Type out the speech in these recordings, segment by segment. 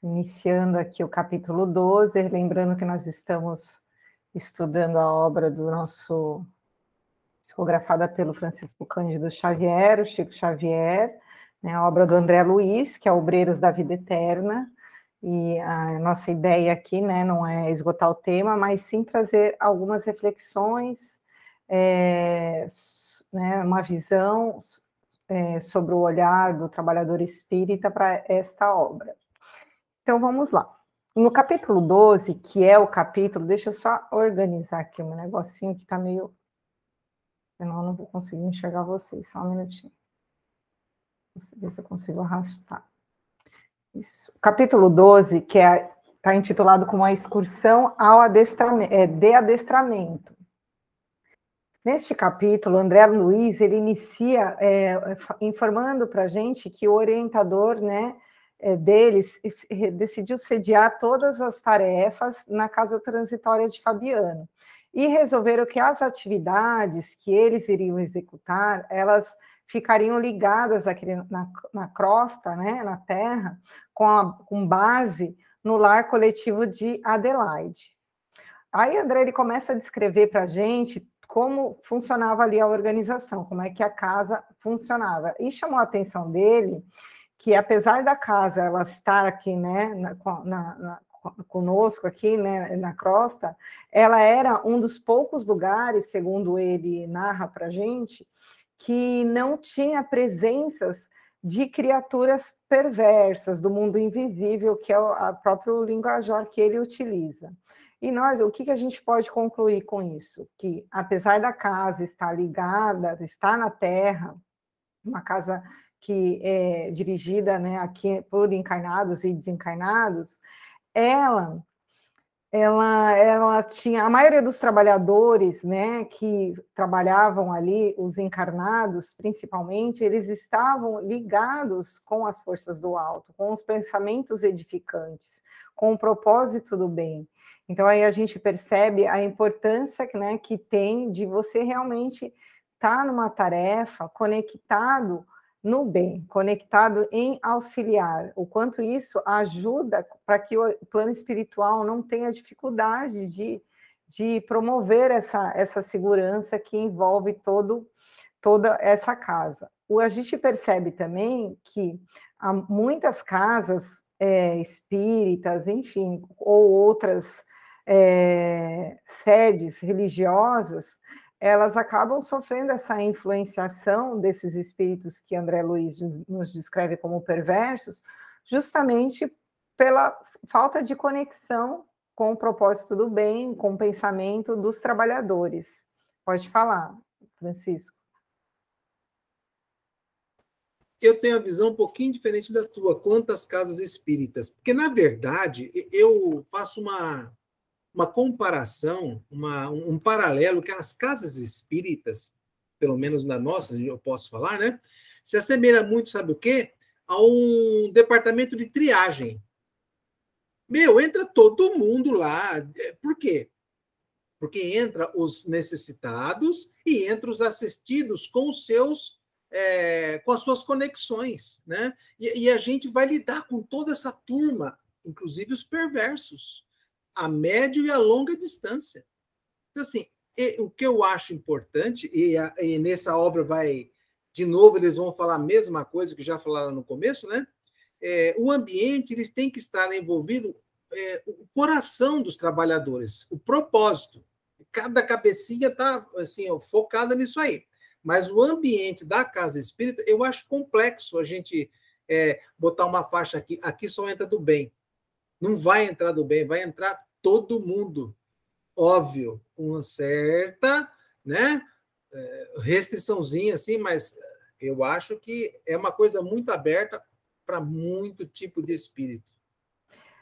Iniciando aqui o capítulo 12, lembrando que nós estamos estudando a obra do nosso psicografada pelo Francisco Cândido Xavier, o Chico Xavier, né, a obra do André Luiz, que é Obreiros da Vida Eterna, e a nossa ideia aqui né, não é esgotar o tema, mas sim trazer algumas reflexões, é, né, uma visão é, sobre o olhar do trabalhador espírita para esta obra. Então vamos lá. No capítulo 12, que é o capítulo, deixa eu só organizar aqui um negocinho que está meio. Senão eu não vou conseguir enxergar vocês, só um minutinho. Ver se eu consigo arrastar. Isso. Capítulo 12, que está é, tá intitulado como a excursão ao adestramento, é, de adestramento. Neste capítulo, André Luiz ele inicia é, informando para a gente que o orientador né, é, deles decidiu sediar todas as tarefas na casa transitória de Fabiano e resolveram que as atividades que eles iriam executar, elas ficariam ligadas na, na crosta, né, na terra, com, a, com base no lar coletivo de Adelaide. Aí André ele começa a descrever para a gente como funcionava ali a organização, como é que a casa funcionava. E chamou a atenção dele que, apesar da casa ela estar aqui, né, na, na, na, conosco aqui, né, na crosta, ela era um dos poucos lugares, segundo ele narra para a gente, que não tinha presenças de criaturas perversas do mundo invisível, que é o próprio linguajar que ele utiliza. E nós, o que, que a gente pode concluir com isso? Que, apesar da casa estar ligada, estar na Terra, uma casa que é dirigida né, aqui por encarnados e desencarnados, ela ela, ela tinha a maioria dos trabalhadores, né, que trabalhavam ali, os encarnados, principalmente, eles estavam ligados com as forças do alto, com os pensamentos edificantes, com o propósito do bem. Então aí a gente percebe a importância, né, que tem de você realmente estar tá numa tarefa conectado no bem, conectado em auxiliar, o quanto isso ajuda para que o plano espiritual não tenha dificuldade de, de promover essa, essa segurança que envolve todo, toda essa casa. O, a gente percebe também que há muitas casas é, espíritas, enfim, ou outras é, sedes religiosas, elas acabam sofrendo essa influenciação desses espíritos que André Luiz nos descreve como perversos, justamente pela falta de conexão com o propósito do bem, com o pensamento dos trabalhadores. Pode falar, Francisco. Eu tenho a visão um pouquinho diferente da tua quanto às casas espíritas, porque na verdade eu faço uma uma comparação, uma, um paralelo que as casas espíritas, pelo menos na nossa, eu posso falar, né? Se assemelha muito, sabe o quê? A um departamento de triagem. Meu, entra todo mundo lá. Por quê? Porque entra os necessitados e entra os assistidos com os seus é, com as suas conexões, né? E, e, a gente vai lidar com toda essa turma, inclusive os perversos a médio e a longa distância. Então, assim, o que eu acho importante, e, a, e, nessa obra vai, de novo, eles vão falar a mesma coisa que já falaram no começo, né? É, o ambiente, eles têm que estar envolvido é, o coração dos trabalhadores, o propósito. Cada cabecinha está assim, focada nisso aí. Mas o ambiente da casa espírita, eu acho complexo a gente é, botar uma faixa aqui. Aqui só entra do bem. Não vai entrar do bem, vai entrar todo mundo. Óbvio, uma certa né, é, restriçãozinha, assim, mas eu acho que é uma coisa muito aberta para muito tipo de espírito.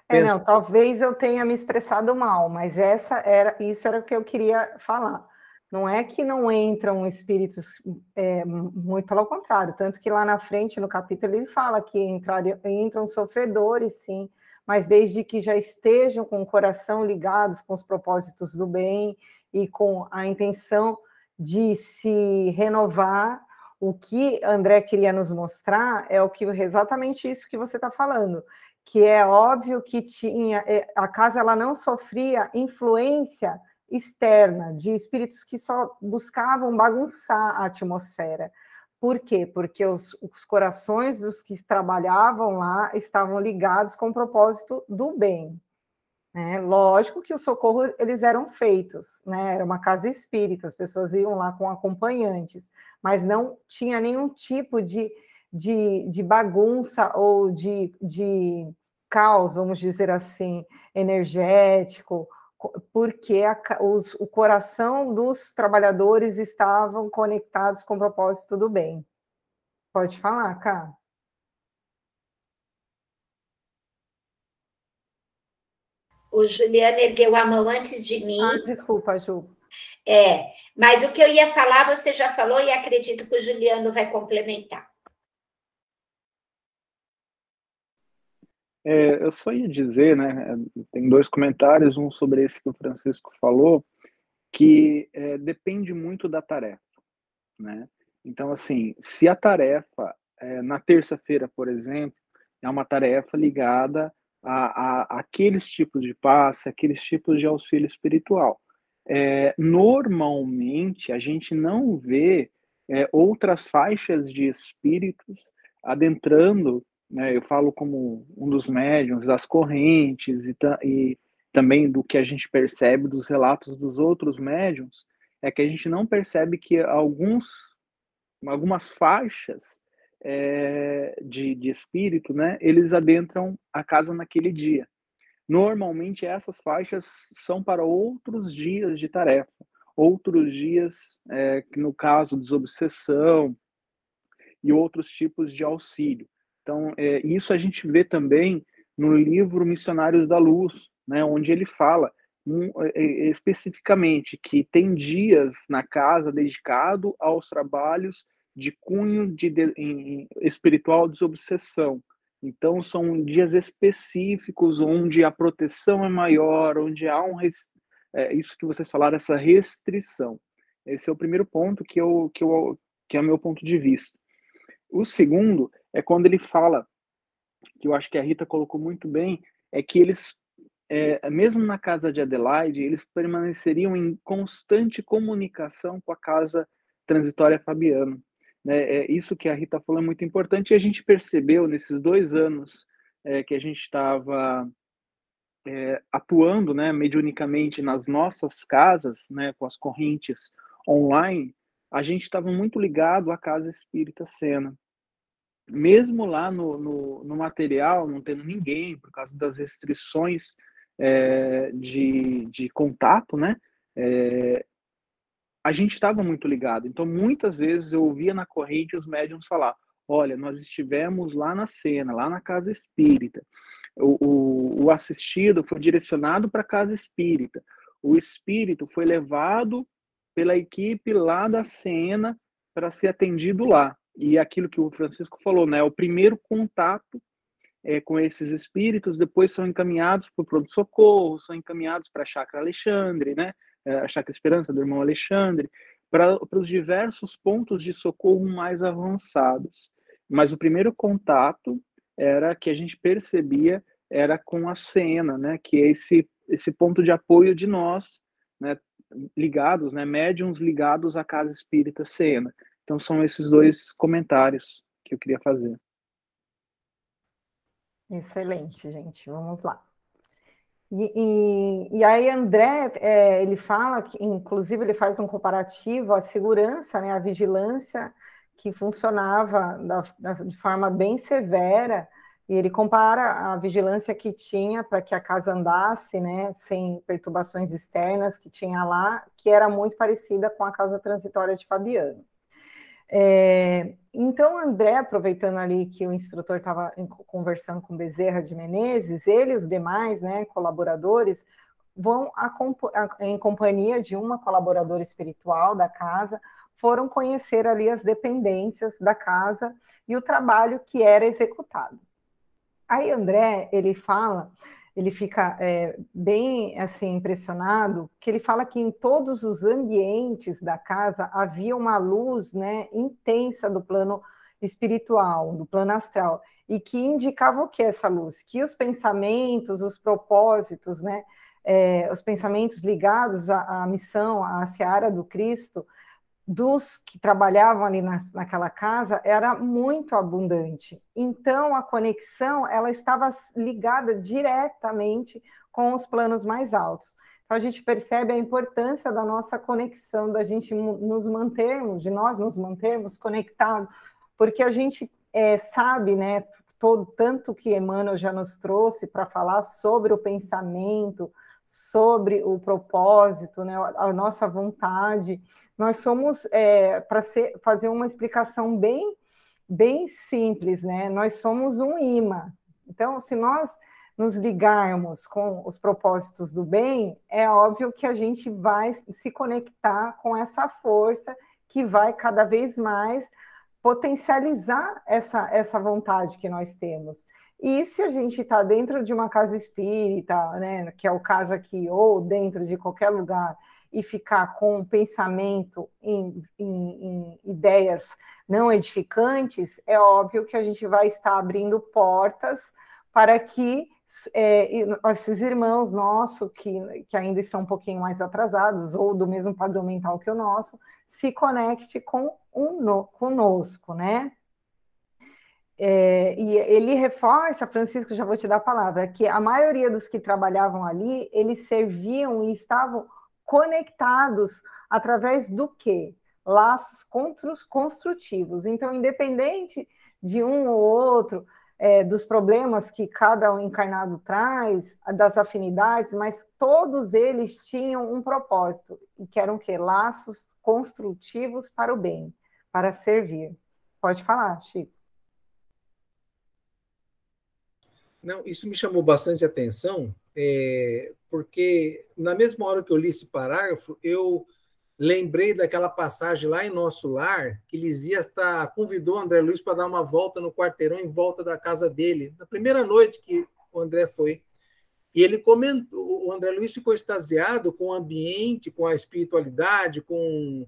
É, Penso... não, talvez eu tenha me expressado mal, mas essa era, isso era o que eu queria falar. Não é que não entram espíritos, é, muito pelo contrário, tanto que lá na frente, no capítulo, ele fala que entram, entram sofredores, sim, mas desde que já estejam com o coração ligados com os propósitos do bem e com a intenção de se renovar. O que André queria nos mostrar é o que exatamente isso que você está falando, que é óbvio que tinha é, a casa ela não sofria influência externa de espíritos que só buscavam bagunçar a atmosfera. Por quê? Porque os, os, corações dos que trabalhavam lá estavam ligados com o propósito do bem. Né? Lógico que o socorro eles eram feitos, né? era uma casa espírita, as pessoas iam lá com acompanhantes, mas não tinha nenhum tipo de, de, de bagunça ou de, de caos, vamos dizer assim, energético porque a, os, o coração dos trabalhadores estavam conectados com o propósito do bem. Pode falar, Cá. O Juliano ergueu a mão antes de mim. Ah, desculpa, Ju. É, mas o que eu ia falar, você já falou e acredito que o Juliano vai complementar. É, eu só ia dizer, né, tem dois comentários, um sobre esse que o Francisco falou, que é, depende muito da tarefa, né? Então, assim, se a tarefa, é, na terça-feira, por exemplo, é uma tarefa ligada a, a, a, aqueles tipos de passe, aqueles tipos de auxílio espiritual. É, normalmente, a gente não vê é, outras faixas de espíritos adentrando né, eu falo como um dos médiums das correntes e, e também do que a gente percebe dos relatos dos outros médiums, é que a gente não percebe que alguns, algumas faixas é, de, de espírito, né, eles adentram a casa naquele dia. Normalmente essas faixas são para outros dias de tarefa, outros dias, é, no caso, desobsessão e outros tipos de auxílio. Então, é, isso a gente vê também no livro Missionários da Luz, né, onde ele fala um, é, é, especificamente que tem dias na casa dedicado aos trabalhos de cunho de, de em, espiritual desobsessão. Então, são dias específicos onde a proteção é maior, onde há um. É, isso que vocês falaram, essa restrição. Esse é o primeiro ponto que, eu, que, eu, que é o meu ponto de vista. O segundo é quando ele fala, que eu acho que a Rita colocou muito bem, é que eles, é, mesmo na casa de Adelaide, eles permaneceriam em constante comunicação com a casa transitória Fabiano. Né? É, isso que a Rita falou é muito importante e a gente percebeu nesses dois anos é, que a gente estava é, atuando né, mediunicamente nas nossas casas, né, com as correntes online, a gente estava muito ligado à Casa Espírita Sena mesmo lá no, no, no, material, não tendo ninguém, por causa das restrições é, de, de contato, né? É, a gente estava muito ligado. Então, muitas vezes eu ouvia na corrente os médiums falar: olha, nós estivemos lá na cena, lá na casa espírita. O, o, o assistido foi direcionado para a casa espírita. O espírito foi levado pela equipe lá da cena para ser atendido lá e aquilo que o Francisco falou, né? O primeiro contato é, com esses espíritos, depois são encaminhados para o pronto-socorro, são encaminhados para a Chácara Alexandre, né? É, a Chácara Esperança do irmão Alexandre, para os diversos pontos de socorro mais avançados. Mas o primeiro contato era que a gente percebia era com a cena, né? Que é esse esse ponto de apoio de nós, né? Ligados, né? Médiums ligados à casa espírita cena. Então, são esses dois comentários que eu queria fazer. Excelente, gente. Vamos lá. E, e, e aí, André, é, ele fala que, inclusive, ele faz um comparativo à segurança, né, à vigilância que funcionava da, da, de forma bem severa, e ele compara a vigilância que tinha para que a casa andasse, né, sem perturbações externas que tinha lá, que era muito parecida com a casa transitória de Fabiano. É, então, André, aproveitando ali que o instrutor estava conversando com Bezerra de Menezes, ele e os demais né, colaboradores vão a, a, em companhia de uma colaboradora espiritual da casa, foram conhecer ali as dependências da casa e o trabalho que era executado. Aí André, ele fala, ele fica é, bem assim impressionado, que ele fala que em todos os ambientes da casa havia uma luz, né, intensa do plano espiritual, do plano astral, e que indicava o que essa luz? Que os pensamentos, os propósitos, né, é, os pensamentos ligados à, à missão, à seara do Cristo, dos que trabalhavam ali na, naquela casa era muito abundante. Então a conexão ela estava ligada diretamente com os planos mais altos. Então a gente percebe a importância da nossa conexão, da gente nos mantermos, de nós nos mantermos conectados, porque a gente é, sabe, né, todo tanto que Emmanuel já nos trouxe para falar sobre o pensamento, sobre o propósito, né, a nossa vontade. Nós somos, é, para fazer uma explicação bem, bem simples, né? Nós somos um imã. Então, se nós nos ligarmos com os propósitos do bem, é óbvio que a gente vai se conectar com essa força que vai cada vez mais potencializar essa, essa vontade que nós temos. E se a gente está dentro de uma casa espírita, né, que é o caso aqui, ou dentro de qualquer lugar, e ficar com um pensamento em, em, em ideias não edificantes, é óbvio que a gente vai estar abrindo portas para que é, esses irmãos nossos, que, que ainda estão um pouquinho mais atrasados, ou do mesmo padrão mental que o nosso, se conecte com um, conosco, né? É, e ele reforça, Francisco, já vou te dar a palavra, que a maioria dos que trabalhavam ali, eles serviam e estavam conectados através do quê? Laços construtivos. Então, independente de um ou outro, é, dos problemas que cada um encarnado traz, das afinidades, mas todos eles tinham um propósito, e que eram que laços construtivos para o bem, para servir. Pode falar, Chico. Não, isso me chamou bastante atenção, é, porque na mesma hora que eu li esse parágrafo, eu lembrei daquela passagem lá em Nosso Lar, que Lisias tá, convidou André Luiz para dar uma volta no quarteirão em volta da casa dele, na primeira noite que o André foi. E ele comentou, o André Luiz ficou extasiado com o ambiente, com a espiritualidade, com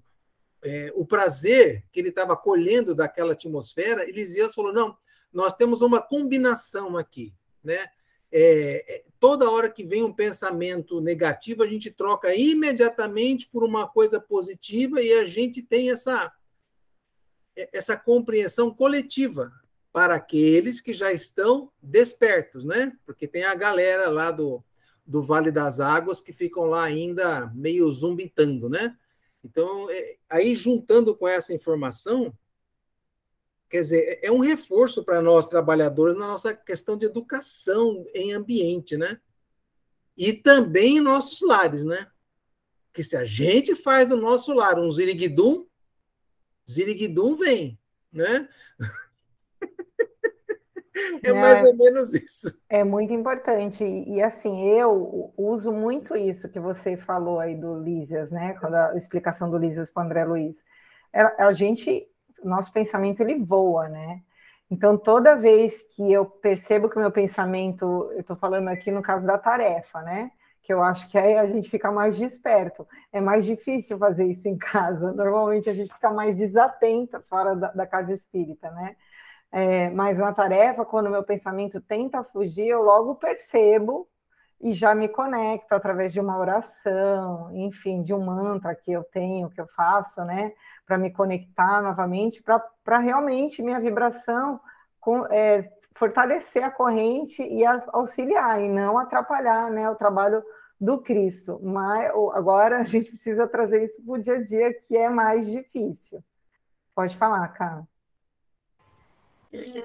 é, o prazer que ele estava colhendo daquela atmosfera. E Lisias falou: não, nós temos uma combinação aqui né? É, é, toda hora que vem um pensamento negativo, a gente troca imediatamente por uma coisa positiva e a gente tem essa, é, essa compreensão coletiva para aqueles que já estão despertos, né? Porque tem a galera lá do, do Vale das Águas que ficam lá ainda meio zumbitando, né? Então, é, aí juntando com essa informação, Quer dizer, é, é um reforço para nós trabalhadores na nossa questão de educação em ambiente, né? E também em nossos lares, né? Que se a gente faz no nosso lar um ziriguidum, ziriguidum vem, né? É, é mais ou menos isso. É muito importante. E, e, assim, eu uso muito isso que você falou aí do Lísias, né? Quando a explicação do Lísias para o André Luiz. A, a gente nosso pensamento ele voa, né? Então, toda vez que eu percebo que o meu pensamento, eu estou falando aqui no caso da tarefa, né? Que eu acho que aí a gente fica mais desperto. É mais difícil fazer isso em casa. Normalmente a gente fica mais desatenta fora da, da casa espírita, né? É, mas na tarefa, quando o meu pensamento tenta fugir, eu logo percebo e já me conecto através de uma oração, enfim, de um mantra que eu tenho, que eu faço, né? Para me conectar novamente, para realmente minha vibração com, é, fortalecer a corrente e auxiliar, e não atrapalhar né, o trabalho do Cristo. Mas agora a gente precisa trazer isso para o dia a dia, que é mais difícil. Pode falar, Cara.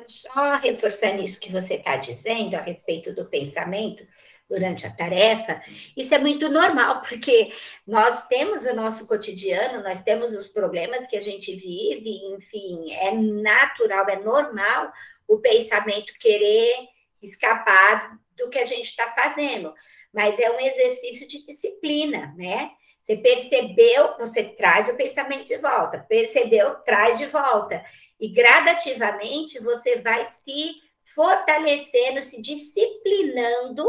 Só reforçando isso que você está dizendo a respeito do pensamento, durante a tarefa, isso é muito normal, porque nós temos o nosso cotidiano, nós temos os problemas que a gente vive, enfim, é natural, é normal o pensamento querer escapar do que a gente está fazendo, mas é um exercício de disciplina, né? Você percebeu, você traz o pensamento de volta, percebeu, traz de volta. E gradativamente você vai se fortalecendo, se disciplinando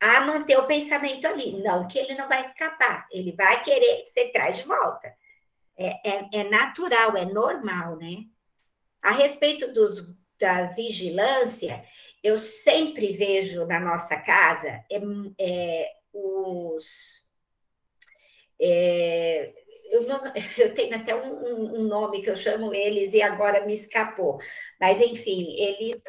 a manter o pensamento ali. Não que ele não vai escapar, ele vai querer que você traz de volta. É, é, é natural, é normal, né? A respeito dos, da vigilância, eu sempre vejo na nossa casa é, é os. É, eu, não, eu, tenho até um, um, nome que eu chamo eles e agora me escapou. Mas, enfim, eles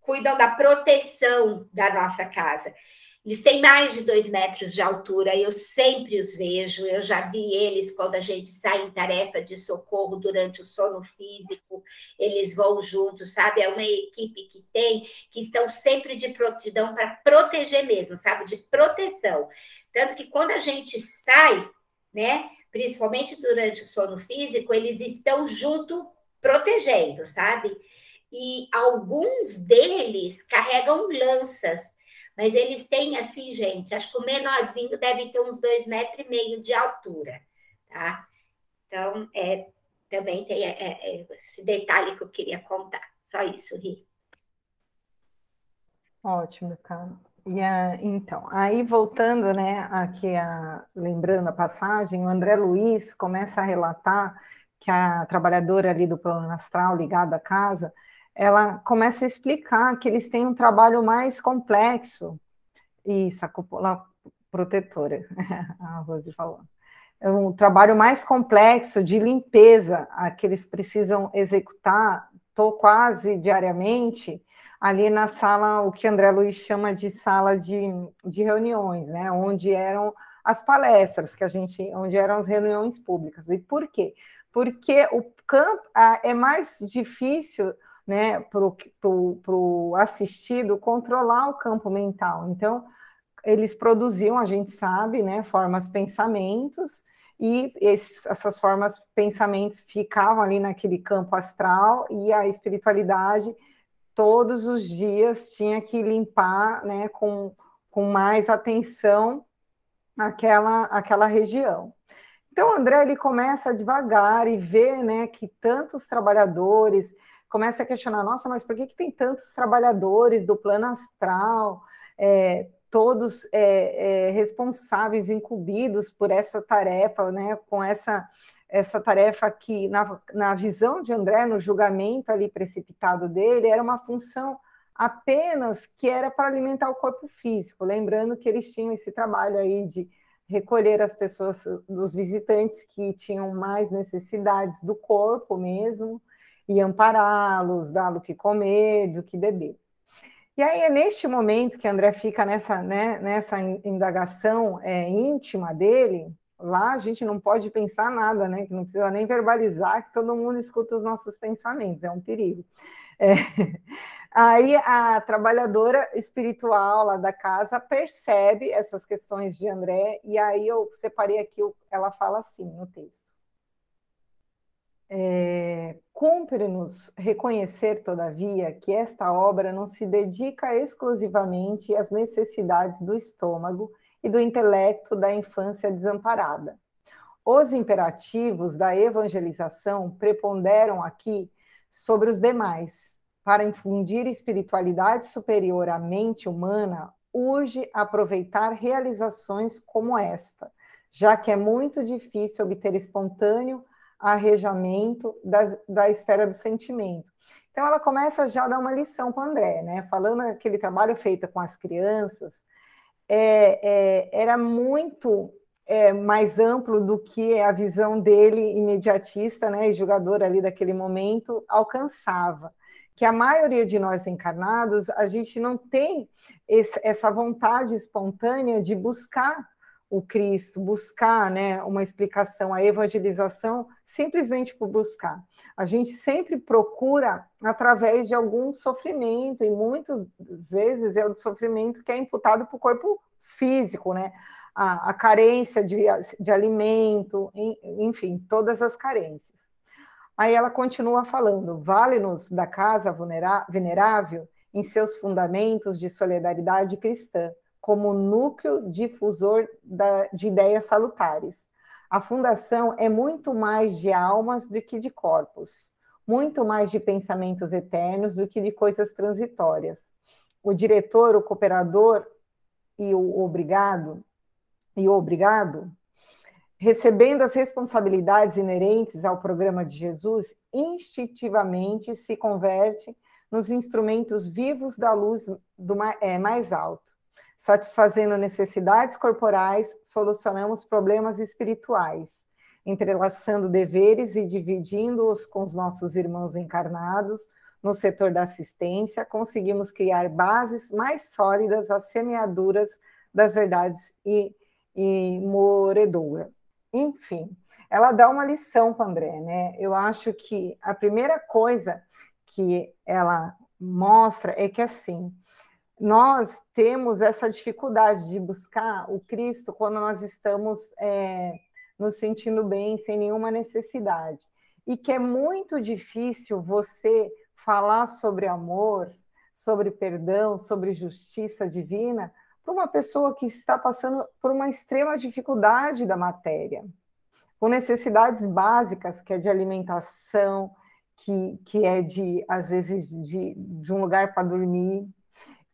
cuidam da proteção da nossa casa. Eles têm mais de dois metros de altura, eu sempre os vejo, eu já vi eles quando a gente sai em tarefa de socorro durante o sono físico, eles vão juntos, sabe? É uma equipe que tem, que estão sempre de prontidão para proteger mesmo, sabe? De proteção. Tanto que quando a gente sai, né, principalmente durante o sono físico, eles estão junto protegendo, sabe? E alguns deles carregam lanças mas eles têm assim, gente, acho que o menorzinho deve ter uns dois metros e meio de altura, tá? Então, é, também tem é, é, esse detalhe que eu queria contar. Só isso, Ri. Ótimo, cara. E a, então, aí voltando, né, aqui a, lembrando a passagem, o André Luiz começa a relatar que a trabalhadora ali do plano astral ligada à casa, ela começa a explicar que eles têm um trabalho mais complexo. Isso, a cúpula protetora, a Rose falou. É um trabalho mais complexo de limpeza a que eles precisam executar, tô quase diariamente, ali na sala, o que André Luiz chama de sala de, de reuniões, né? Onde eram as palestras que a gente, onde eram as reuniões públicas. E por quê? Porque o campo é mais difícil né, para o assistido controlar o campo mental. Então, eles produziam, a gente sabe, né, formas pensamentos, e esses, essas formas pensamentos ficavam ali naquele campo astral, e a espiritualidade todos os dias tinha que limpar né, com, com mais atenção aquela, aquela região. Então, André ele começa devagar e vê né, que tantos trabalhadores começa a questionar, nossa, mas por que, que tem tantos trabalhadores do plano astral, é, todos é, é, responsáveis, incumbidos por essa tarefa, né, com essa, essa tarefa que, na, na visão de André, no julgamento ali precipitado dele, era uma função apenas que era para alimentar o corpo físico, lembrando que eles tinham esse trabalho aí de recolher as pessoas, os visitantes que tinham mais necessidades do corpo mesmo, e ampará-los, dar o que comer, do que beber. E aí é neste momento que André fica nessa, né, nessa indagação é, íntima dele, lá a gente não pode pensar nada, né? Que não precisa nem verbalizar, que todo mundo escuta os nossos pensamentos, é um perigo. É. Aí a trabalhadora espiritual lá da casa percebe essas questões de André, e aí eu separei aqui, ela fala assim no texto. É, Cumpre-nos reconhecer, todavia, que esta obra não se dedica exclusivamente às necessidades do estômago e do intelecto da infância desamparada. Os imperativos da evangelização preponderam aqui sobre os demais. Para infundir espiritualidade superior à mente humana, urge aproveitar realizações como esta, já que é muito difícil obter espontâneo arrejamento da, da esfera do sentimento. Então, ela começa já a dar uma lição para o André, né? Falando aquele trabalho feito com as crianças, é, é, era muito é, mais amplo do que a visão dele imediatista, né, e julgador ali daquele momento alcançava. Que a maioria de nós encarnados, a gente não tem esse, essa vontade espontânea de buscar o Cristo, buscar né, uma explicação, a evangelização, simplesmente por buscar. A gente sempre procura através de algum sofrimento, e muitas vezes é o sofrimento que é imputado para o corpo físico, né? A, a carência de, de alimento, enfim, todas as carências. Aí ela continua falando: vale-nos da casa venerável em seus fundamentos de solidariedade cristã como núcleo difusor da, de ideias salutares. A fundação é muito mais de almas do que de corpos. muito mais de pensamentos eternos do que de coisas transitórias. O diretor, o cooperador e o obrigado, e o obrigado, recebendo as responsabilidades inerentes ao programa de Jesus, instintivamente se converte nos instrumentos vivos da luz do é, mais alto. Satisfazendo necessidades corporais, solucionamos problemas espirituais, entrelaçando deveres e dividindo-os com os nossos irmãos encarnados no setor da assistência, conseguimos criar bases mais sólidas às semeaduras das verdades e, e moredoura. Enfim, ela dá uma lição para André, né? Eu acho que a primeira coisa que ela mostra é que assim nós temos essa dificuldade de buscar o Cristo quando nós estamos é, nos sentindo bem, sem nenhuma necessidade. E que é muito difícil você falar sobre amor, sobre perdão, sobre justiça divina, para uma pessoa que está passando por uma extrema dificuldade da matéria, com necessidades básicas, que é de alimentação, que, que é de, às vezes, de, de um lugar para dormir.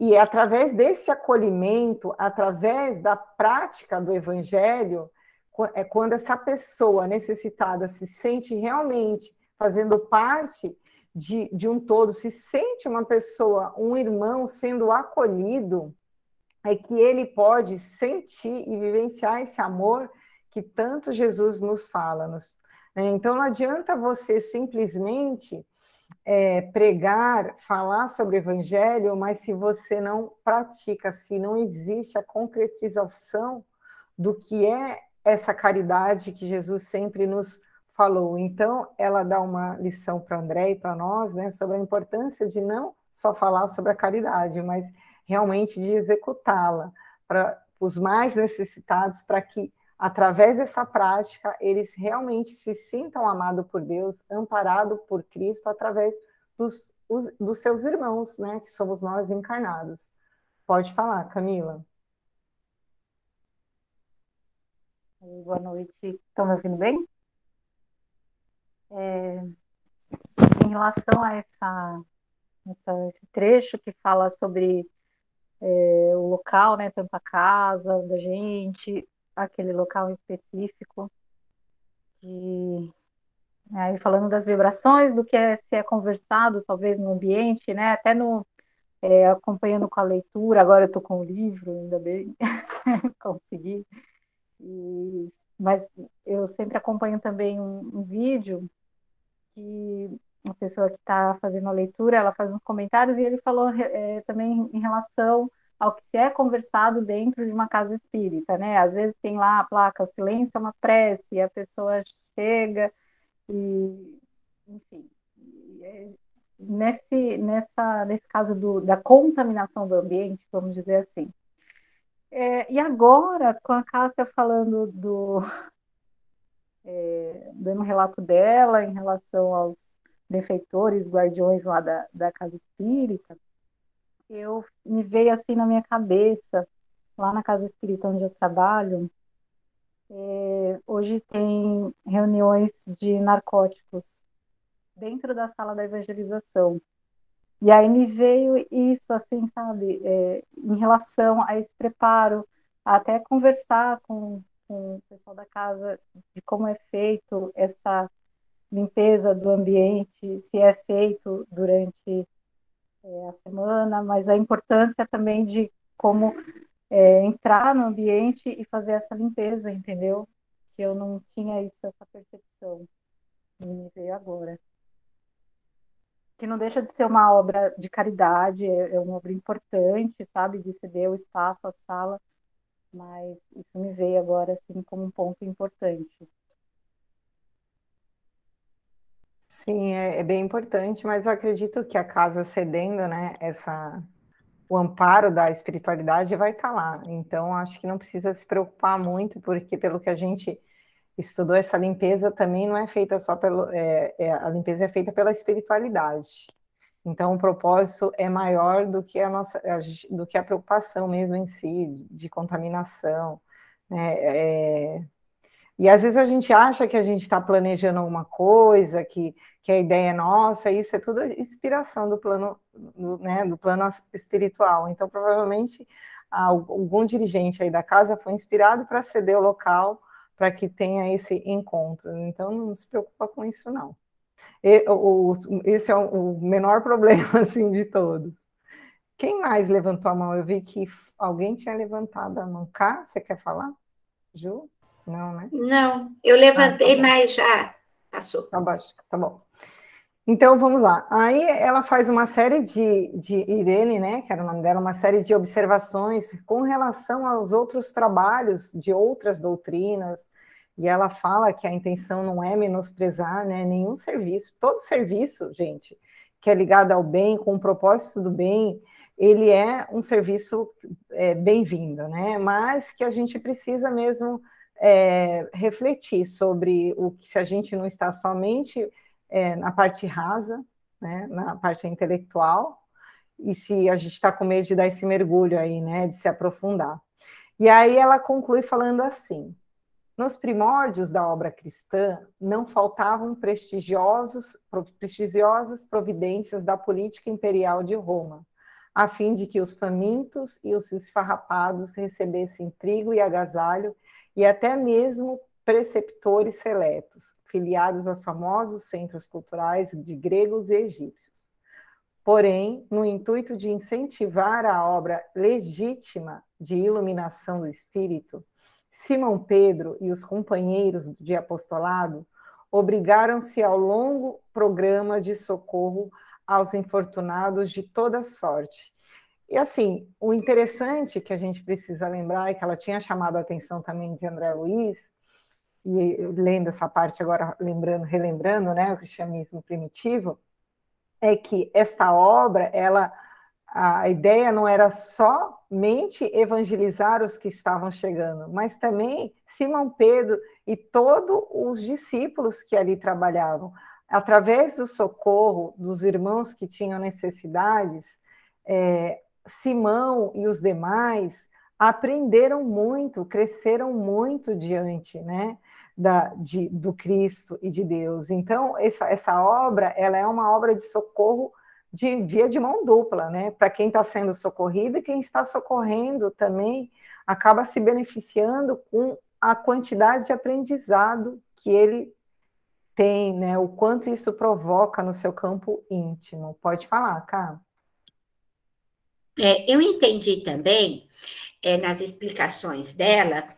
E é através desse acolhimento, através da prática do evangelho, é quando essa pessoa necessitada se sente realmente fazendo parte de, de um todo, se sente uma pessoa, um irmão sendo acolhido, é que ele pode sentir e vivenciar esse amor que tanto Jesus nos fala. Nos, né? Então, não adianta você simplesmente é, pregar, falar sobre o evangelho, mas se você não pratica, se não existe a concretização do que é essa caridade que Jesus sempre nos falou. Então, ela dá uma lição para André e para nós né, sobre a importância de não só falar sobre a caridade, mas realmente de executá-la para os mais necessitados, para que, através dessa prática, eles realmente se sintam amados por Deus, amparados por Cristo, através dos, os, dos seus irmãos, né, que somos nós encarnados. Pode falar, Camila. Boa noite. Estão me ouvindo bem? É, em relação a essa, essa, esse trecho que fala sobre é, o local, né, tanto a casa da gente, aquele local específico, e aí falando das vibrações, do que é, se é conversado, talvez no ambiente, né, até no é, acompanhando com a leitura, agora eu estou com o livro, ainda bem, consegui, e, mas eu sempre acompanho também um, um vídeo que uma pessoa que está fazendo a leitura, ela faz uns comentários e ele falou é, também em relação ao que é conversado dentro de uma casa espírita, né? Às vezes tem lá a placa silêncio é uma prece, e a pessoa chega e, enfim, é, nesse, nessa, nesse caso do, da contaminação do ambiente, vamos dizer assim. É, e agora, com a Cássia falando do, é, dando um relato dela em relação aos benfeitores, guardiões lá da, da casa espírita, eu me veio assim na minha cabeça, lá na casa espírita onde eu trabalho, é, hoje tem reuniões de narcóticos dentro da sala da evangelização. E aí me veio isso, assim, sabe, é, em relação a esse preparo, até conversar com, com o pessoal da casa de como é feito essa limpeza do ambiente, se é feito durante é, a semana, mas a importância também de como é, entrar no ambiente e fazer essa limpeza, entendeu? Que eu não tinha isso, essa percepção. Me veio agora. Que não deixa de ser uma obra de caridade, é, é uma obra importante, sabe? De ceder o espaço, a sala, mas isso me veio agora assim como um ponto importante. Sim, é, é bem importante, mas eu acredito que a casa cedendo, né, essa, o amparo da espiritualidade vai estar lá. Então, acho que não precisa se preocupar muito, porque pelo que a gente estudou, essa limpeza também não é feita só pelo. É, é, a limpeza é feita pela espiritualidade. Então, o propósito é maior do que a nossa, do que a preocupação mesmo em si, de contaminação. Né? E às vezes a gente acha que a gente está planejando alguma coisa, que, que a ideia é nossa, isso é tudo inspiração do plano, do, né, do plano espiritual. Então, provavelmente, algum dirigente aí da casa foi inspirado para ceder o local para que tenha esse encontro. Então, não se preocupa com isso, não. E, o, esse é o menor problema, assim, de todos. Quem mais levantou a mão? Eu vi que alguém tinha levantado a mão. Cá, você quer falar? Ju? Não, né? Não, eu levantei, ah, tá mas já passou. Tá bom, tá bom. Então, vamos lá. Aí ela faz uma série de, de Irene, né, que era o nome dela, uma série de observações com relação aos outros trabalhos de outras doutrinas, e ela fala que a intenção não é menosprezar né, nenhum serviço. Todo serviço, gente, que é ligado ao bem, com o propósito do bem, ele é um serviço é, bem-vindo, né? Mas que a gente precisa mesmo é, refletir sobre o que se a gente não está somente é, na parte rasa, né, na parte intelectual, e se a gente está com medo de dar esse mergulho aí, né, de se aprofundar. E aí ela conclui falando assim: nos primórdios da obra cristã não faltavam prestigiosos, prestigiosas providências da política imperial de Roma, a fim de que os famintos e os esfarrapados recebessem trigo e agasalho e até mesmo preceptores seletos, filiados aos famosos centros culturais de gregos e egípcios. Porém, no intuito de incentivar a obra legítima de iluminação do espírito, Simão Pedro e os companheiros de apostolado obrigaram-se ao longo programa de socorro aos infortunados de toda sorte, e assim, o interessante que a gente precisa lembrar é que ela tinha chamado a atenção também de André Luiz, e lendo essa parte agora, lembrando, relembrando, né, o cristianismo primitivo, é que essa obra, ela, a ideia não era somente evangelizar os que estavam chegando, mas também Simão Pedro e todos os discípulos que ali trabalhavam, através do socorro dos irmãos que tinham necessidades, é, Simão e os demais aprenderam muito, cresceram muito diante, né, da, de, do Cristo e de Deus. Então, essa, essa obra, ela é uma obra de socorro de via de mão dupla, né, para quem está sendo socorrido e quem está socorrendo também acaba se beneficiando com a quantidade de aprendizado que ele tem, né, o quanto isso provoca no seu campo íntimo. Pode falar, Cá. É, eu entendi também, é, nas explicações dela,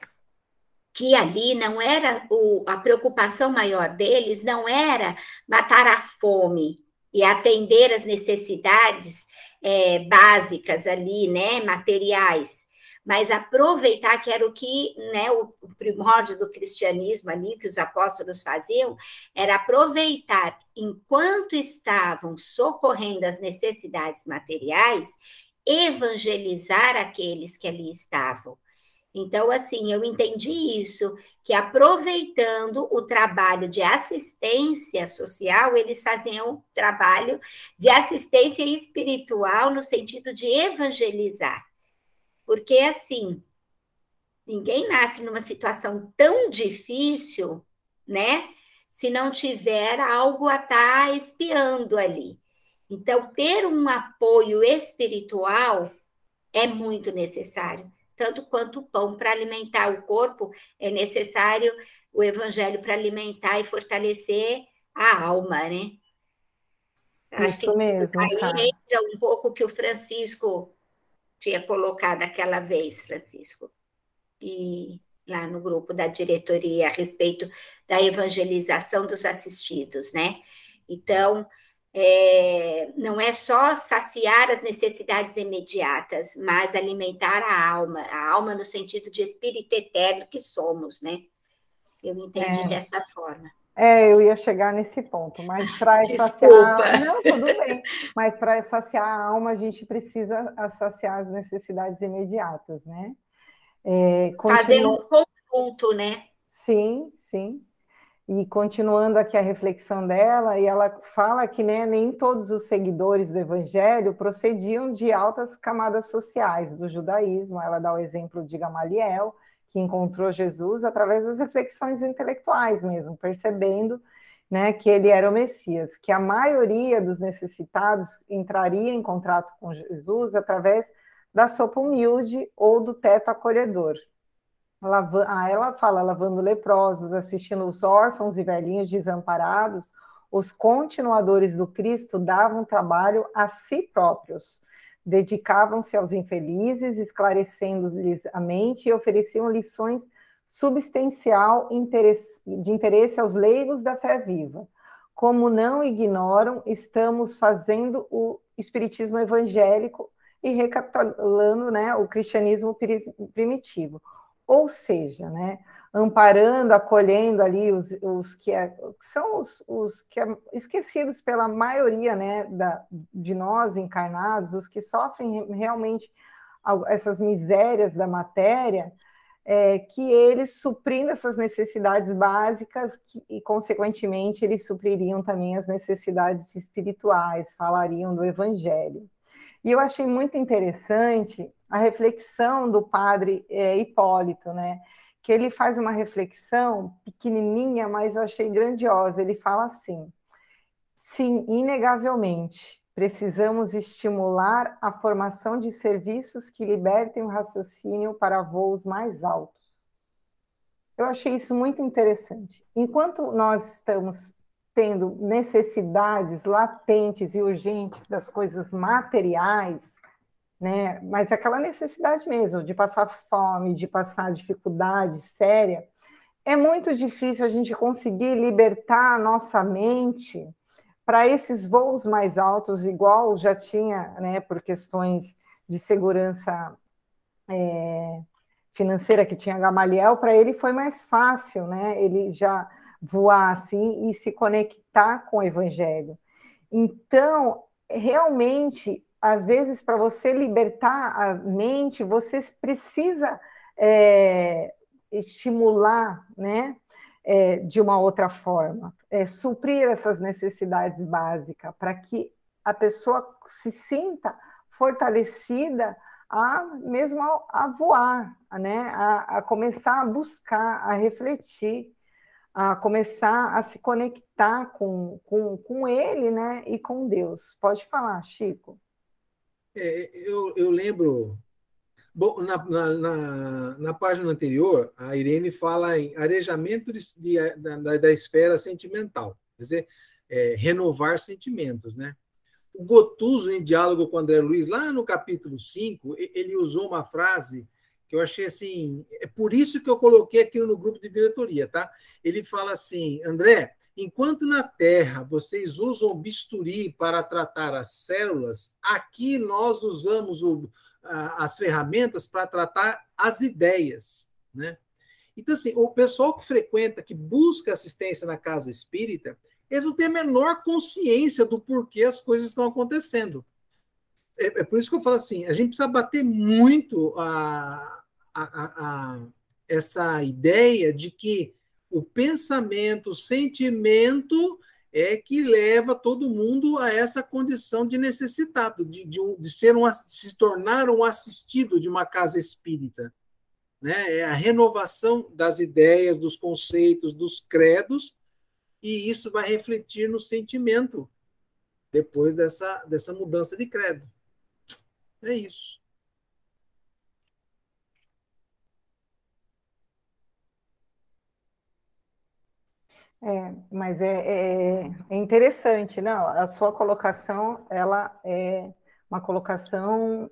que ali não era o, a preocupação maior deles, não era matar a fome e atender as necessidades é, básicas ali, né, materiais, mas aproveitar que era o que, né, o, primórdio do cristianismo ali, que os apóstolos faziam, era aproveitar enquanto estavam socorrendo as necessidades materiais evangelizar aqueles que ali estavam. Então, assim, eu entendi isso, que aproveitando o trabalho de assistência social, eles faziam trabalho de assistência espiritual no sentido de evangelizar. Porque, assim, ninguém nasce numa situação tão difícil, né? Se não tiver algo a estar tá espiando ali. Então, ter um apoio espiritual é muito necessário, tanto quanto o pão para alimentar o corpo, é necessário o evangelho para alimentar e fortalecer a alma, né? Acho Isso mesmo. Aí cara. entra um pouco o que o Francisco tinha colocado aquela vez, Francisco, e lá no grupo da diretoria a respeito da evangelização dos assistidos, né? Então, é, não é só saciar as necessidades imediatas, mas alimentar a alma, a alma no sentido de espírito eterno que somos, né? Eu entendi é. dessa forma. É, eu ia chegar nesse ponto, mas para saciar. Não, tudo bem. Mas para saciar a alma, a gente precisa saciar as necessidades imediatas, né? É, continu... Fazer um conjunto, né? Sim, sim. E continuando aqui a reflexão dela, e ela fala que né, nem todos os seguidores do Evangelho procediam de altas camadas sociais do judaísmo. Ela dá o exemplo de Gamaliel, que encontrou Jesus através das reflexões intelectuais mesmo, percebendo né, que ele era o Messias, que a maioria dos necessitados entraria em contato com Jesus através da sopa humilde ou do teto acolhedor. Lava, ah, ela fala lavando leprosos, assistindo os órfãos e velhinhos desamparados, os continuadores do Cristo davam trabalho a si próprios, dedicavam-se aos infelizes, esclarecendo-lhes a mente e ofereciam lições substancial de interesse aos leigos da fé viva. Como não ignoram, estamos fazendo o espiritismo evangélico e recapitulando né, o cristianismo primitivo. Ou seja, né, amparando, acolhendo ali os, os que é, são os, os que é, esquecidos pela maioria né, da, de nós encarnados, os que sofrem realmente essas misérias da matéria, é, que eles suprindo essas necessidades básicas que, e, consequentemente, eles supririam também as necessidades espirituais, falariam do Evangelho. E eu achei muito interessante a reflexão do padre é, Hipólito, né? Que ele faz uma reflexão pequenininha, mas eu achei grandiosa. Ele fala assim: sim, inegavelmente, Precisamos estimular a formação de serviços que libertem o raciocínio para voos mais altos. Eu achei isso muito interessante. Enquanto nós estamos tendo necessidades latentes e urgentes das coisas materiais, né? Mas aquela necessidade mesmo de passar fome, de passar dificuldade séria, é muito difícil a gente conseguir libertar a nossa mente para esses voos mais altos, igual já tinha, né, por questões de segurança é, financeira que tinha Gamaliel, para ele foi mais fácil, né, ele já voar assim e se conectar com o Evangelho. Então, realmente, às vezes, para você libertar a mente, você precisa é, estimular, né, é, de uma outra forma, é, suprir essas necessidades básicas, para que a pessoa se sinta fortalecida a mesmo a, a voar, né? A, a, começar a buscar, a refletir, a começar a se conectar com, com, com ele né? e com Deus. Pode falar, Chico. É, eu, eu lembro Bom, na, na, na, na, página anterior, a Irene fala em arejamento de, de, da, da, esfera sentimental, quer dizer, é, renovar sentimentos, né? O Gotuso, em diálogo com André Luiz, lá no capítulo 5, ele usou uma frase que eu achei assim, é por isso que eu coloquei aqui no grupo de diretoria, tá? Ele fala assim, André, enquanto na Terra vocês usam bisturi para tratar as células, aqui nós usamos o, as ferramentas para tratar as ideias, né? Então, assim, o pessoal que frequenta, que busca assistência na casa espírita, ele não tem a menor consciência do porquê as coisas estão acontecendo. É, é por isso que eu falo assim, a gente precisa bater muito a, a, a, essa ideia de que o pensamento, o sentimento é que leva todo mundo a essa condição de necessitado, de, de, de ser um, de se tornar um assistido de uma casa espírita. Né? É a renovação das ideias, dos conceitos, dos credos, e isso vai refletir no sentimento depois dessa, dessa mudança de credo. É isso. É, mas é, é, é, interessante, não? A sua colocação, ela é uma colocação,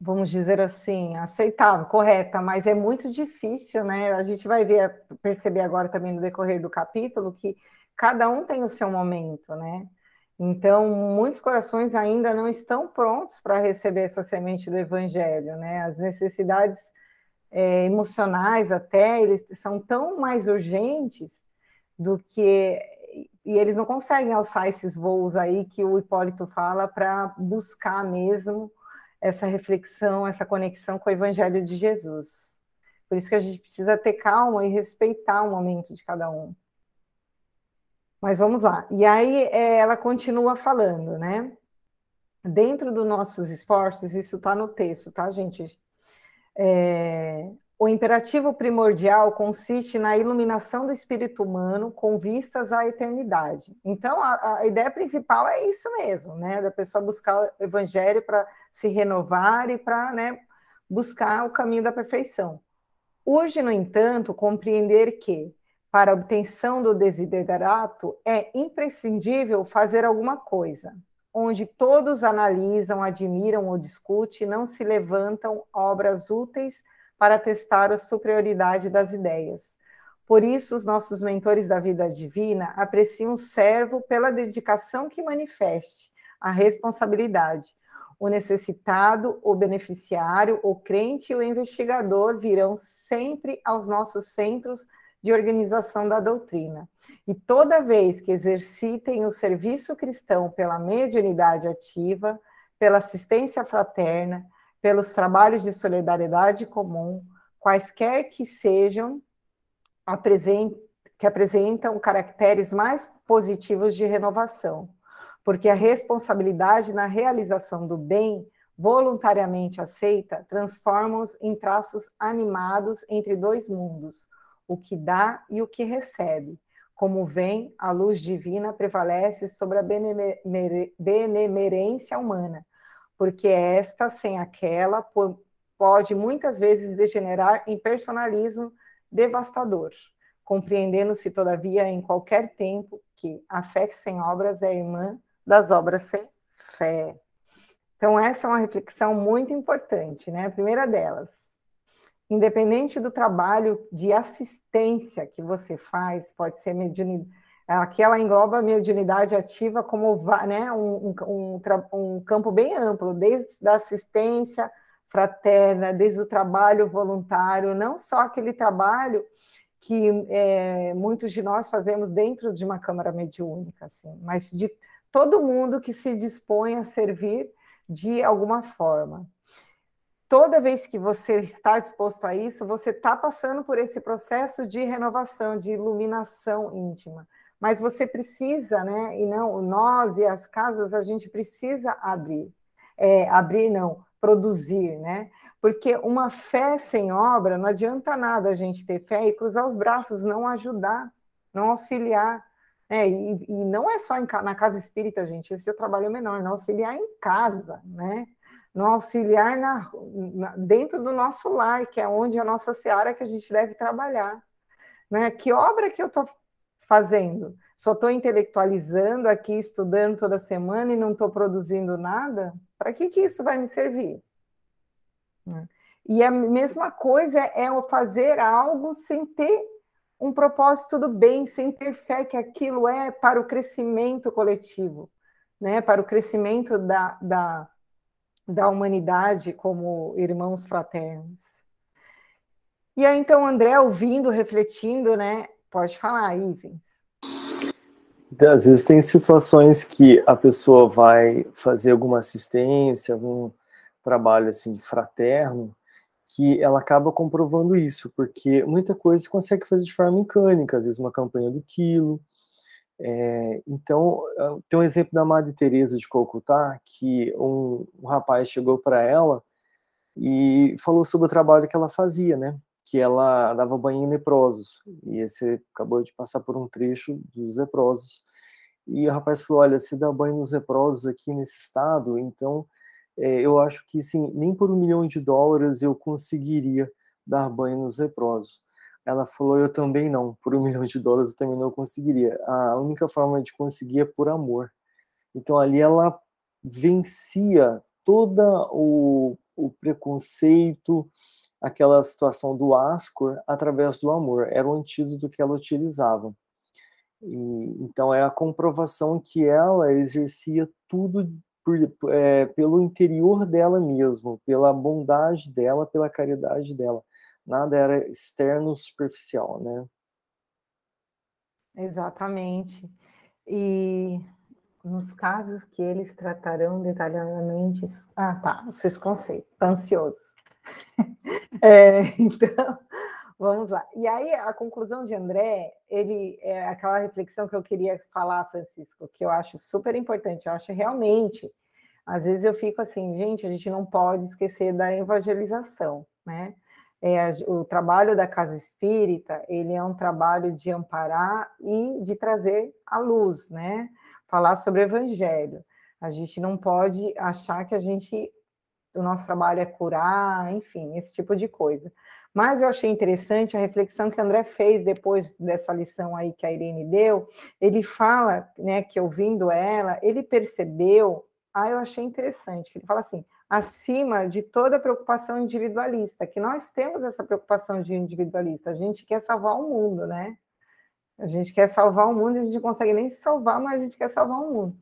vamos dizer assim, aceitável, correta, mas é muito difícil, né? A gente vai ver, perceber agora também no decorrer do capítulo que cada um tem o seu momento, né? Então, muitos corações ainda não estão prontos para receber essa semente do evangelho, né? As necessidades é, emocionais até, eles são tão mais urgentes do que e eles não conseguem alçar esses voos aí que o Hipólito fala para buscar mesmo essa reflexão, essa conexão com o Evangelho de Jesus. Por isso que a gente precisa ter calma e respeitar o momento de cada um. Mas vamos lá. E aí é, ela continua falando, né? Dentro dos nossos esforços, isso está no texto, tá, gente? É, o imperativo primordial consiste na iluminação do espírito humano com vistas à eternidade. Então, a, a ideia principal é isso mesmo, né? Da pessoa buscar o evangelho para se renovar e para né, buscar o caminho da perfeição. Urge, no entanto, compreender que, para a obtenção do desiderato, é imprescindível fazer alguma coisa, onde todos analisam, admiram ou discutem, não se levantam obras úteis para testar a superioridade das ideias. Por isso, os nossos mentores da vida divina apreciam o servo pela dedicação que manifeste, a responsabilidade. O necessitado, o beneficiário, o crente e o investigador virão sempre aos nossos centros de organização da doutrina. E toda vez que exercitem o serviço cristão pela mediunidade ativa, pela assistência fraterna, pelos trabalhos de solidariedade comum, quaisquer que sejam, que apresentam caracteres mais positivos de renovação, porque a responsabilidade na realização do bem voluntariamente aceita transforma-os em traços animados entre dois mundos, o que dá e o que recebe. Como vem, a luz divina prevalece sobre a benemerência humana, porque esta sem aquela pode muitas vezes degenerar em personalismo devastador, compreendendo-se, todavia, em qualquer tempo, que a fé sem obras é irmã das obras sem fé. Então, essa é uma reflexão muito importante, né? A primeira delas, independente do trabalho de assistência que você faz, pode ser mediunidade Aqui ela engloba a mediunidade ativa como né, um, um, um, campo bem amplo, desde a assistência fraterna, desde o trabalho voluntário, não só aquele trabalho que é, muitos de nós fazemos dentro de uma câmara mediúnica, assim, mas de todo mundo que se dispõe a servir de alguma forma. Toda vez que você está disposto a isso, você está passando por esse processo de renovação, de iluminação íntima mas você precisa, né? E não nós e as casas a gente precisa abrir, é, abrir não, produzir, né? Porque uma fé sem obra não adianta nada a gente ter fé e cruzar os braços, não ajudar, não auxiliar. É, e, e não é só em, na casa espírita, gente, esse é o trabalho menor, não auxiliar em casa, né? Não auxiliar na, na, dentro do nosso lar, que é onde a nossa seara que a gente deve trabalhar. Né? Que obra que eu estou fazendo? Só estou intelectualizando aqui, estudando toda semana e não estou produzindo nada? Para que, que isso vai me servir? Né? E a mesma coisa é o fazer algo sem ter um propósito do bem, sem ter fé que aquilo é para o crescimento coletivo, né? para o crescimento da, da, da humanidade como irmãos fraternos. E aí, então, André, ouvindo, refletindo, né? Pode falar, Ivens. Então, às vezes tem situações que a pessoa vai fazer alguma assistência, algum trabalho assim fraterno, que ela acaba comprovando isso, porque muita coisa se consegue fazer de forma mecânica, às vezes uma campanha do quilo. É, então, tem um exemplo da Madre Teresa de Calcutá, que um, um rapaz chegou para ela e falou sobre o trabalho que ela fazia, né? que ela dava banho em leprosos. E você acabou de passar por um trecho dos leprosos. E o rapaz falou: Olha, se dá banho nos leprosos aqui nesse estado, então é, eu acho que sim, nem por um milhão de dólares eu conseguiria dar banho nos leprosos. Ela falou: Eu também não, por um milhão de dólares eu também não conseguiria. A única forma de conseguir é por amor. Então ali ela vencia toda o, o preconceito, aquela situação do ascor através do amor. Era o antídoto que ela utilizava. E, então é a comprovação que ela exercia tudo por, é, pelo interior dela mesmo, pela bondade dela, pela caridade dela. Nada era externo, superficial, né? Exatamente. E nos casos que eles tratarão detalhadamente. Ah, tá, vocês conceitos, ansioso. é, então, vamos lá. E aí, a conclusão de André, ele é aquela reflexão que eu queria falar, Francisco, que eu acho super importante. Eu acho realmente, às vezes eu fico assim, gente, a gente não pode esquecer da evangelização, né? É, o trabalho da casa espírita, ele é um trabalho de amparar e de trazer a luz, né? Falar sobre o evangelho. A gente não pode achar que a gente o nosso trabalho é curar, enfim, esse tipo de coisa. Mas eu achei interessante a reflexão que André fez depois dessa lição aí que a Irene deu. Ele fala, né, que ouvindo ela, ele percebeu, ah, eu achei interessante, ele fala assim, acima de toda preocupação individualista, que nós temos essa preocupação de individualista, a gente quer salvar o mundo, né? A gente quer salvar o mundo e a gente não consegue nem salvar, mas a gente quer salvar o mundo.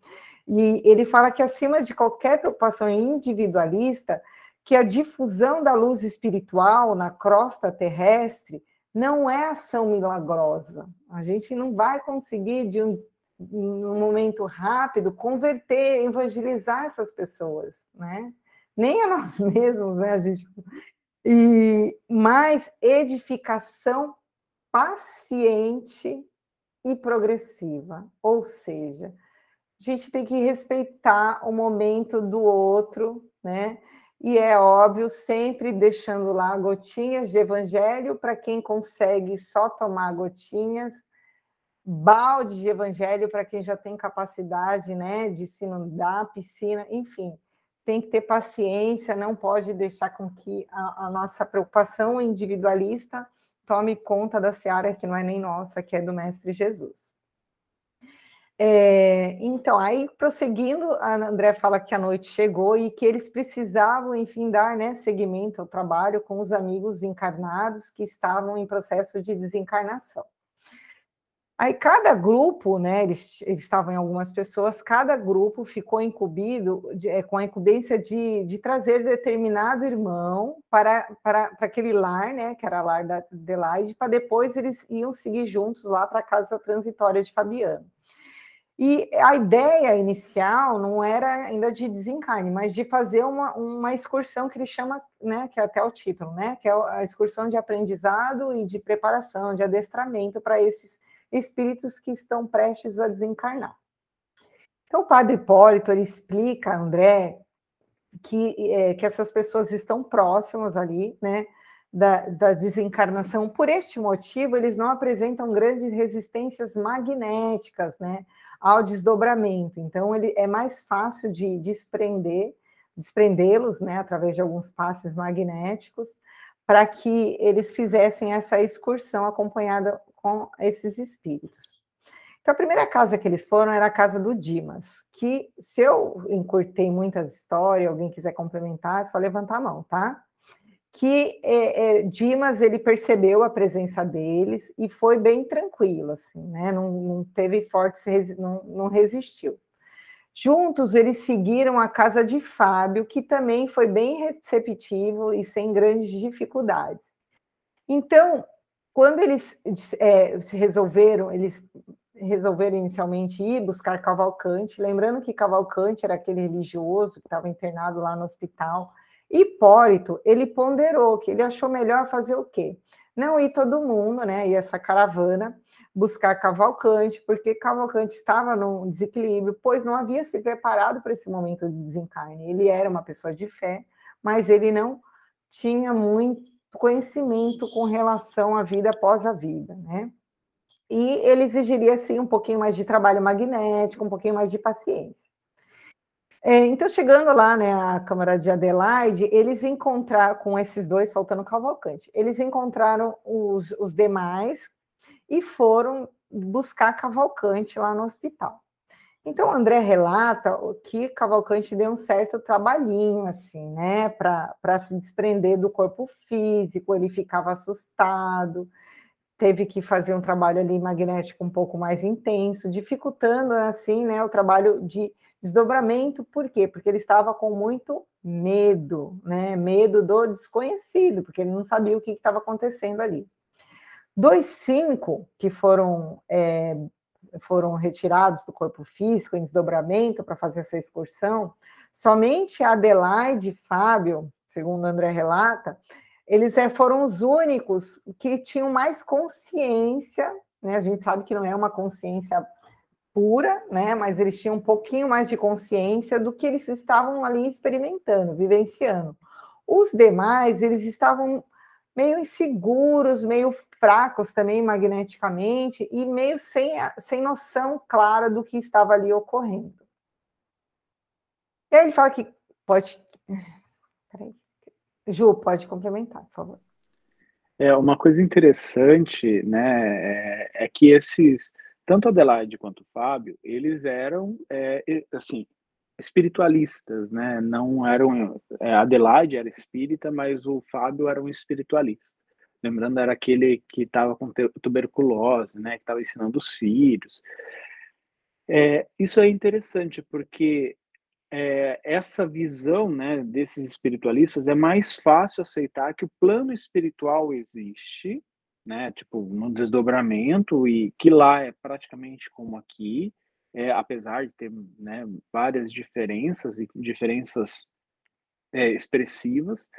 E ele fala que acima de qualquer preocupação individualista, que a difusão da luz espiritual na crosta terrestre não é ação milagrosa. A gente não vai conseguir, de um, um momento rápido, converter, evangelizar essas pessoas, né? Nem a nós mesmos, né? A gente... E mais edificação paciente e progressiva, ou seja, a gente tem que respeitar o momento do outro, né? E é óbvio, sempre deixando lá gotinhas de evangelho para quem consegue só tomar gotinhas, balde de evangelho para quem já tem capacidade, né, de se inundar, piscina, enfim. Tem que ter paciência, não pode deixar com que a, a nossa preocupação individualista tome conta da seara que não é nem nossa, que é do Mestre Jesus. É, então, aí prosseguindo, a André fala que a noite chegou e que eles precisavam, enfim, dar né, seguimento ao trabalho com os amigos encarnados que estavam em processo de desencarnação. Aí cada grupo, né, eles, eles estavam em algumas pessoas, cada grupo ficou incumbido é, com a incumbência de, de trazer determinado irmão para, para, para aquele lar, né, que era lar da Adelaide, para depois eles iam seguir juntos lá para a casa transitória de Fabiano. E a ideia inicial não era ainda de desencarne, mas de fazer uma, uma excursão que ele chama, né, que é até o título, né, que é a excursão de aprendizado e de preparação, de adestramento para esses espíritos que estão prestes a desencarnar. Então, o padre Hipólito ele explica, André, que, é, que essas pessoas estão próximas ali, né, da, da, desencarnação. Por este motivo, eles não apresentam grandes resistências magnéticas, né? ao desdobramento. Então, ele é mais fácil de desprender, desprendê-los, né, através de alguns passes magnéticos, para que eles fizessem essa excursão acompanhada com esses espíritos. Então, a primeira casa que eles foram era a casa do Dimas, que, se eu encurtei muitas histórias, alguém quiser complementar, é só levantar a mão, tá? que é, é, Dimas ele percebeu a presença deles e foi bem tranquilo, assim, né? Não, não teve forte, não, não resistiu. Juntos eles seguiram a casa de Fábio, que também foi bem receptivo e sem grandes dificuldades. Então, quando eles é, resolveram, eles resolveram inicialmente ir buscar Cavalcante, lembrando que Cavalcante era aquele religioso que estava internado lá no hospital Hipólito, ele ponderou que ele achou melhor fazer o quê? Não ir todo mundo, né? E essa caravana buscar Cavalcante, porque Cavalcante estava num desequilíbrio, pois não havia se preparado para esse momento de desencarne. Ele era uma pessoa de fé, mas ele não tinha muito conhecimento com relação à vida após a vida, né? E ele exigiria, assim, um pouquinho mais de trabalho magnético, um pouquinho mais de paciência. É, então, chegando lá, né, a Câmara de Adelaide, eles encontraram, com esses dois faltando Cavalcante, eles encontraram os, os demais e foram buscar Cavalcante lá no hospital. Então, André relata que Cavalcante deu um certo trabalhinho, assim, né, para se desprender do corpo físico, ele ficava assustado, teve que fazer um trabalho ali magnético um pouco mais intenso, dificultando, assim, né, o trabalho de Desdobramento, por quê? Porque ele estava com muito medo, né? Medo do desconhecido, porque ele não sabia o que estava acontecendo ali. Dois cinco que foram é, foram retirados do corpo físico em desdobramento para fazer essa excursão, somente Adelaide e Fábio, segundo André relata, eles é, foram os únicos que tinham mais consciência, né? A gente sabe que não é uma consciência pura, né? Mas eles tinham um pouquinho mais de consciência do que eles estavam ali experimentando, vivenciando. Os demais, eles estavam meio inseguros, meio fracos também magneticamente e meio sem, sem noção clara do que estava ali ocorrendo. E aí ele fala que pode. Peraí. Ju, pode complementar, por favor. É uma coisa interessante, né, é, é que esses, tanto Adelaide quanto Fábio, eles eram, é, assim, espiritualistas, né? Não eram. É, Adelaide era espírita, mas o Fábio era um espiritualista. Lembrando, era aquele que estava com tuberculose, né? Que estava ensinando os filhos. É, isso é interessante porque é, essa visão né, desses espiritualistas é mais fácil aceitar que o plano espiritual existe, né, tipo, no desdobramento, e que lá é praticamente como aqui, é, apesar de ter né, várias diferenças e diferenças é, expressivas,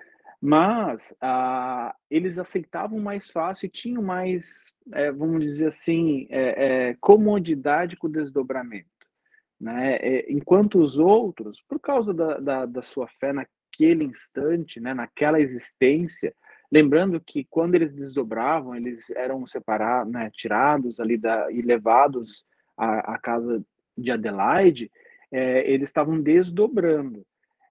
mas ah, eles aceitavam mais fácil e tinham mais, é, vamos dizer assim, é, é, comodidade com o desdobramento. Né? É, enquanto os outros, por causa da, da, da sua fé naquele instante, né, naquela existência, lembrando que quando eles desdobravam, eles eram separados, né, tirados ali da, e levados a, a casa de Adelaide, é, eles estavam desdobrando.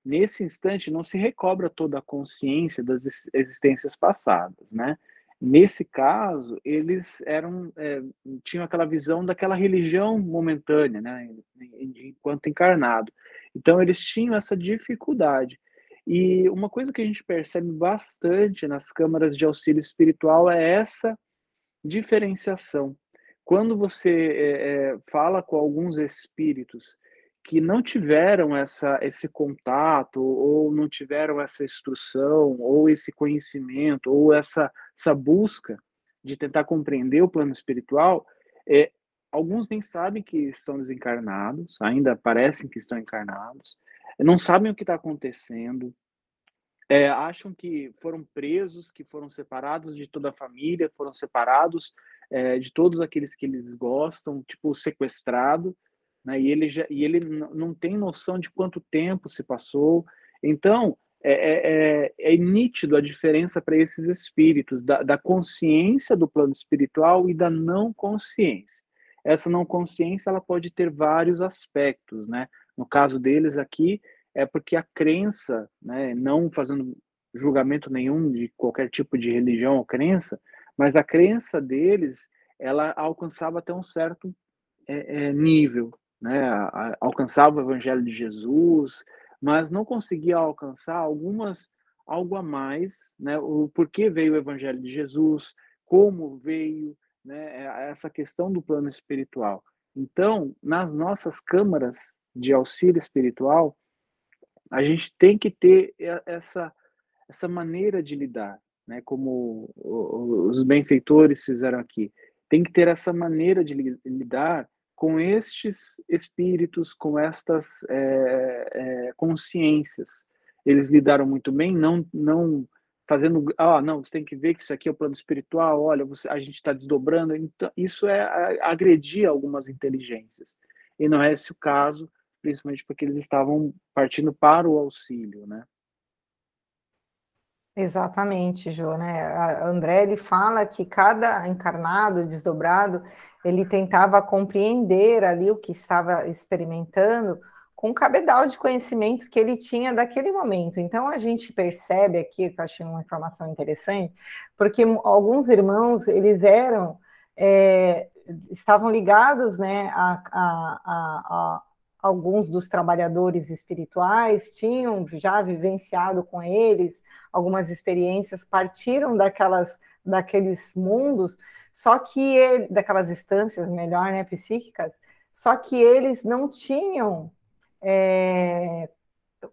Nesse instante, não se recobra toda a consciência das existências passadas, né? Nesse caso, eles eram é, tinham aquela visão daquela religião momentânea, né? Enquanto encarnado. Então, eles tinham essa dificuldade. E uma coisa que a gente percebe bastante nas câmaras de auxílio espiritual é essa diferenciação quando você é, fala com alguns espíritos que não tiveram essa, esse contato, ou não tiveram essa instrução, ou esse conhecimento, ou essa, essa busca de tentar compreender o plano espiritual, é, alguns nem sabem que estão desencarnados, ainda parecem que estão encarnados, não sabem o que está acontecendo, é, acham que foram presos, que foram separados de toda a família, foram separados é, de todos aqueles que eles gostam, tipo sequestrado, né? E ele já, e ele não tem noção de quanto tempo se passou. Então é, é, é, é nítido a diferença para esses espíritos da, da consciência do plano espiritual e da não consciência. Essa não consciência ela pode ter vários aspectos, né? No caso deles aqui é porque a crença, né, não fazendo julgamento nenhum de qualquer tipo de religião ou crença, mas a crença deles, ela alcançava até um certo é, é, nível, né? alcançava o evangelho de Jesus, mas não conseguia alcançar algumas algo a mais, né? O porquê veio o evangelho de Jesus, como veio, né? É, essa questão do plano espiritual. Então, nas nossas câmaras de auxílio espiritual, a gente tem que ter essa essa maneira de lidar, né, como os benfeitores fizeram aqui. Tem que ter essa maneira de lidar com estes espíritos, com estas é, é, consciências. Eles lidaram muito bem, não, não fazendo, ah, não, você tem que ver que isso aqui é o plano espiritual, olha, você, a gente está desdobrando. Então, isso é agredir algumas inteligências. E não é esse o caso, principalmente porque eles estavam partindo para o auxílio, né? Exatamente, Jô, né? A André ele fala que cada encarnado, desdobrado, ele tentava compreender ali o que estava experimentando com o cabedal de conhecimento que ele tinha daquele momento. Então a gente percebe aqui, que eu achei uma informação interessante, porque alguns irmãos eles eram é, estavam ligados, né, a, a, a alguns dos trabalhadores espirituais, tinham já vivenciado com eles algumas experiências partiram daquelas daqueles mundos, só que ele, daquelas instâncias melhor, né, psíquicas, só que eles não tinham é,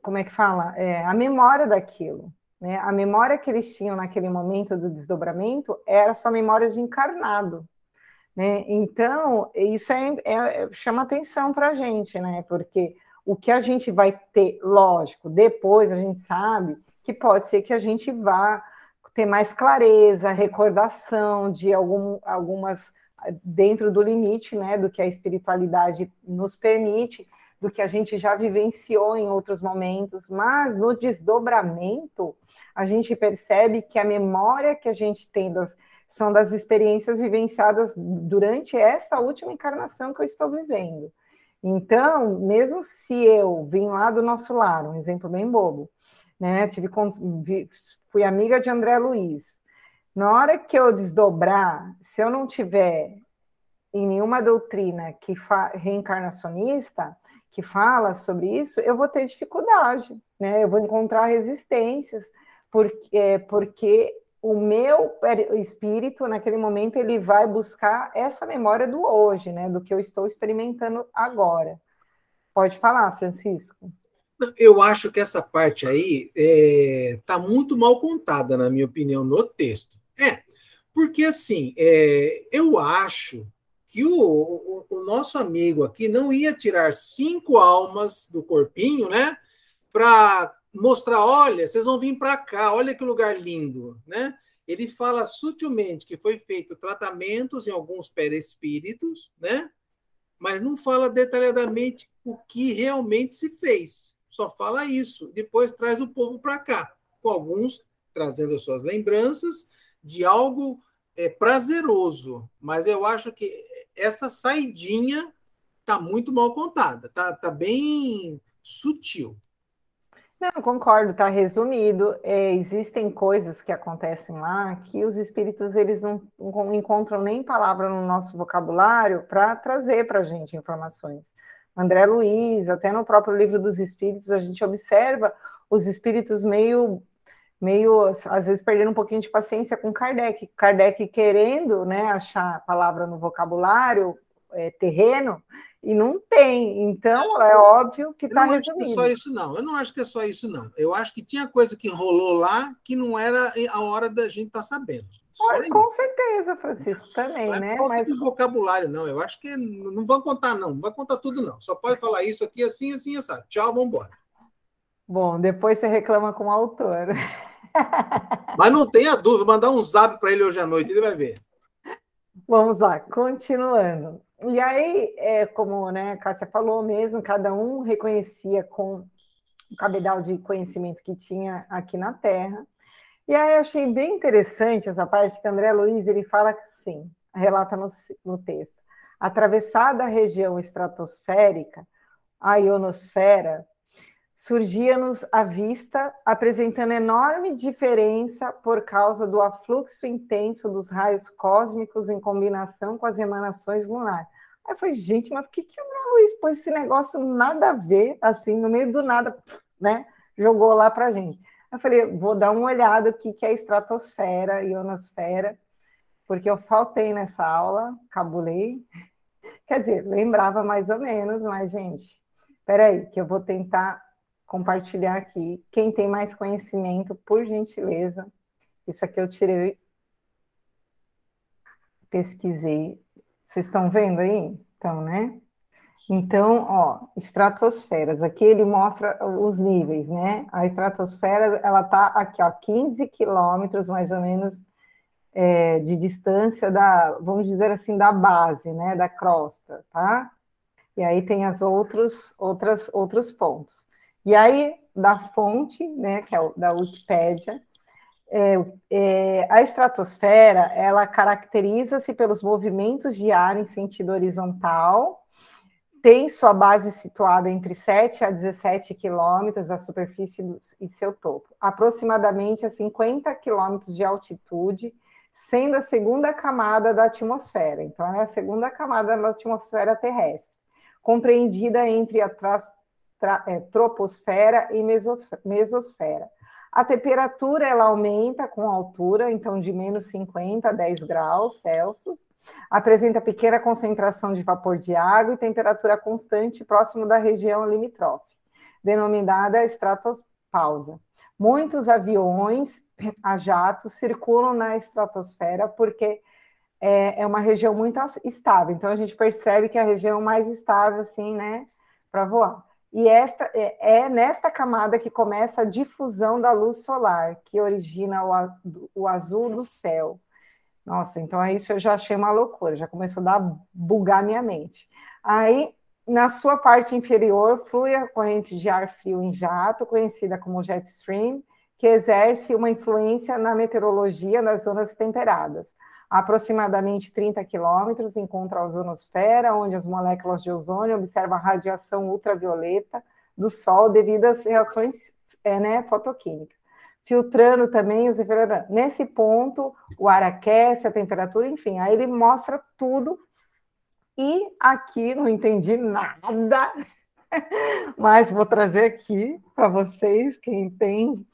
como é que fala? É, a memória daquilo. Né? A memória que eles tinham naquele momento do desdobramento era só memória de encarnado. Né? Então, isso é, é chama atenção para a gente, né? porque o que a gente vai ter, lógico, depois a gente sabe que pode ser que a gente vá ter mais clareza, recordação de algum, algumas dentro do limite, né, do que a espiritualidade nos permite, do que a gente já vivenciou em outros momentos, mas no desdobramento a gente percebe que a memória que a gente tem das, são das experiências vivenciadas durante essa última encarnação que eu estou vivendo. Então, mesmo se eu vim lá do nosso lar, um exemplo bem bobo, né? Tive, fui amiga de André Luiz. Na hora que eu desdobrar, se eu não tiver em nenhuma doutrina que reencarnacionista que fala sobre isso, eu vou ter dificuldade, né? Eu vou encontrar resistências, porque, é, porque o meu espírito, naquele momento, ele vai buscar essa memória do hoje, né? Do que eu estou experimentando agora. Pode falar, Francisco. Eu acho que essa parte aí está é, tá muito mal contada, na minha opinião, no texto. É, porque assim, é, eu acho que o, o, o, nosso amigo aqui não ia tirar cinco almas do corpinho, né? Para mostrar, olha, vocês vão vir para cá, olha que lugar lindo, né? Ele fala sutilmente que foi feito tratamentos em alguns perespíritos, né? Mas não fala detalhadamente o que realmente se fez. Só fala isso. Depois traz o povo para cá, com alguns trazendo as suas lembranças de algo é, prazeroso. Mas eu acho que essa saidinha tá muito mal contada, tá, tá bem sutil. Não, concordo, está resumido. É, existem coisas que acontecem lá que os espíritos eles não, não encontram nem palavra no nosso vocabulário para trazer para a gente informações. André Luiz, até no próprio livro dos espíritos, a gente observa os espíritos meio meio, às vezes, perdendo um pouquinho de paciência com Kardec. Kardec querendo né, achar a palavra no vocabulário é, terreno, e não tem. Então, é óbvio que está resumido. Não acho que é só isso, não. Eu não acho que é só isso, não. Eu acho que tinha coisa que rolou lá que não era a hora da gente estar tá sabendo. Olha, com certeza, Francisco, também, não é né? Mas de vocabulário, não. Eu acho que não vão contar, não. Não vai contar tudo, não. Só pode falar isso aqui, assim, assim, assim. Tchau, vamos embora. Bom, depois você reclama com o autor. Mas não tenha dúvida, mandar um zap para ele hoje à noite, ele vai ver. Vamos lá, continuando. E aí, é, como né, a Cássia falou mesmo, cada um reconhecia com o cabedal de conhecimento que tinha aqui na Terra. E aí eu achei bem interessante essa parte que André Luiz ele fala assim, relata no, no texto. Atravessada a região estratosférica, a ionosfera, surgia-nos à vista, apresentando enorme diferença por causa do afluxo intenso dos raios cósmicos em combinação com as emanações lunares. Aí eu falei, gente, mas por que, que o André Luiz pôs esse negócio nada a ver, assim, no meio do nada, né? Jogou lá para gente. Eu falei, vou dar uma olhada o que, que é estratosfera, ionosfera, porque eu faltei nessa aula, cabulei. Quer dizer, lembrava mais ou menos, mas, gente, peraí, que eu vou tentar compartilhar aqui. Quem tem mais conhecimento, por gentileza. Isso aqui eu tirei, pesquisei. Vocês estão vendo aí? Então, né? Então, ó, estratosferas. Aqui ele mostra os níveis, né? A estratosfera, ela tá aqui, ó, 15 quilômetros, mais ou menos, é, de distância da, vamos dizer assim, da base, né? Da crosta, tá? E aí tem as outros, outras, outros pontos. E aí, da fonte, né, que é o, da Wikipédia, é, é, a estratosfera, ela caracteriza-se pelos movimentos de ar em sentido horizontal, tem sua base situada entre 7 a 17 quilômetros da superfície e seu topo, aproximadamente a 50 quilômetros de altitude, sendo a segunda camada da atmosfera. Então, é a segunda camada da atmosfera terrestre, compreendida entre a é, troposfera e mesosfera. A temperatura ela aumenta com a altura, então de menos 50 a 10 graus Celsius. Apresenta pequena concentração de vapor de água e temperatura constante próximo da região limítrofe, denominada estratopausa. Muitos aviões a jato circulam na estratosfera porque é, é uma região muito estável. Então a gente percebe que é a região mais estável, assim, né, para voar. E esta é, é nesta camada que começa a difusão da luz solar, que origina o, o azul do céu. Nossa, então isso eu já achei uma loucura, já começou a dar, bugar minha mente. Aí, na sua parte inferior, flui a corrente de ar frio em jato, conhecida como jet stream, que exerce uma influência na meteorologia das zonas temperadas. Aproximadamente 30 quilômetros encontra a ozonosfera, onde as moléculas de ozônio observam a radiação ultravioleta do Sol devido às reações é, né, fotoquímicas. Filtrando também os Nesse ponto, o ar aquece, a temperatura, enfim, aí ele mostra tudo. E aqui não entendi nada, mas vou trazer aqui para vocês, quem entende,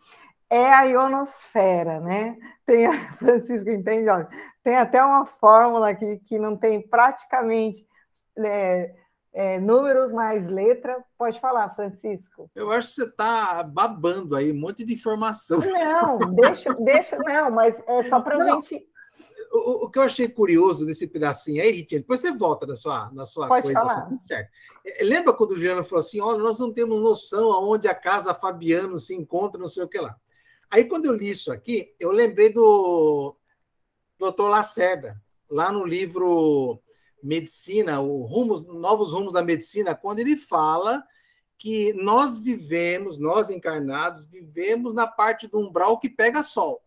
é a ionosfera, né? Tem a Francisco entende, olha, tem até uma fórmula aqui que não tem praticamente é, é, números mais letra. Pode falar, Francisco. Eu acho que você está babando aí, um monte de informação. Não, deixa, deixa, não, mas é só para a gente. O, o, que eu achei curioso nesse pedacinho aí, Ritinha, depois você volta na sua, na sua Pode coisa. Falar. Tá certo. É, lembra quando o Juliano falou assim: olha, nós não temos noção aonde a casa Fabiano se encontra, não sei o que lá. Aí, quando eu li isso aqui, eu lembrei do Dr. Lacerda, lá no livro Medicina, o rumos, Novos Rumos da Medicina, quando ele fala que nós vivemos, nós encarnados, vivemos na parte do umbral que pega sol.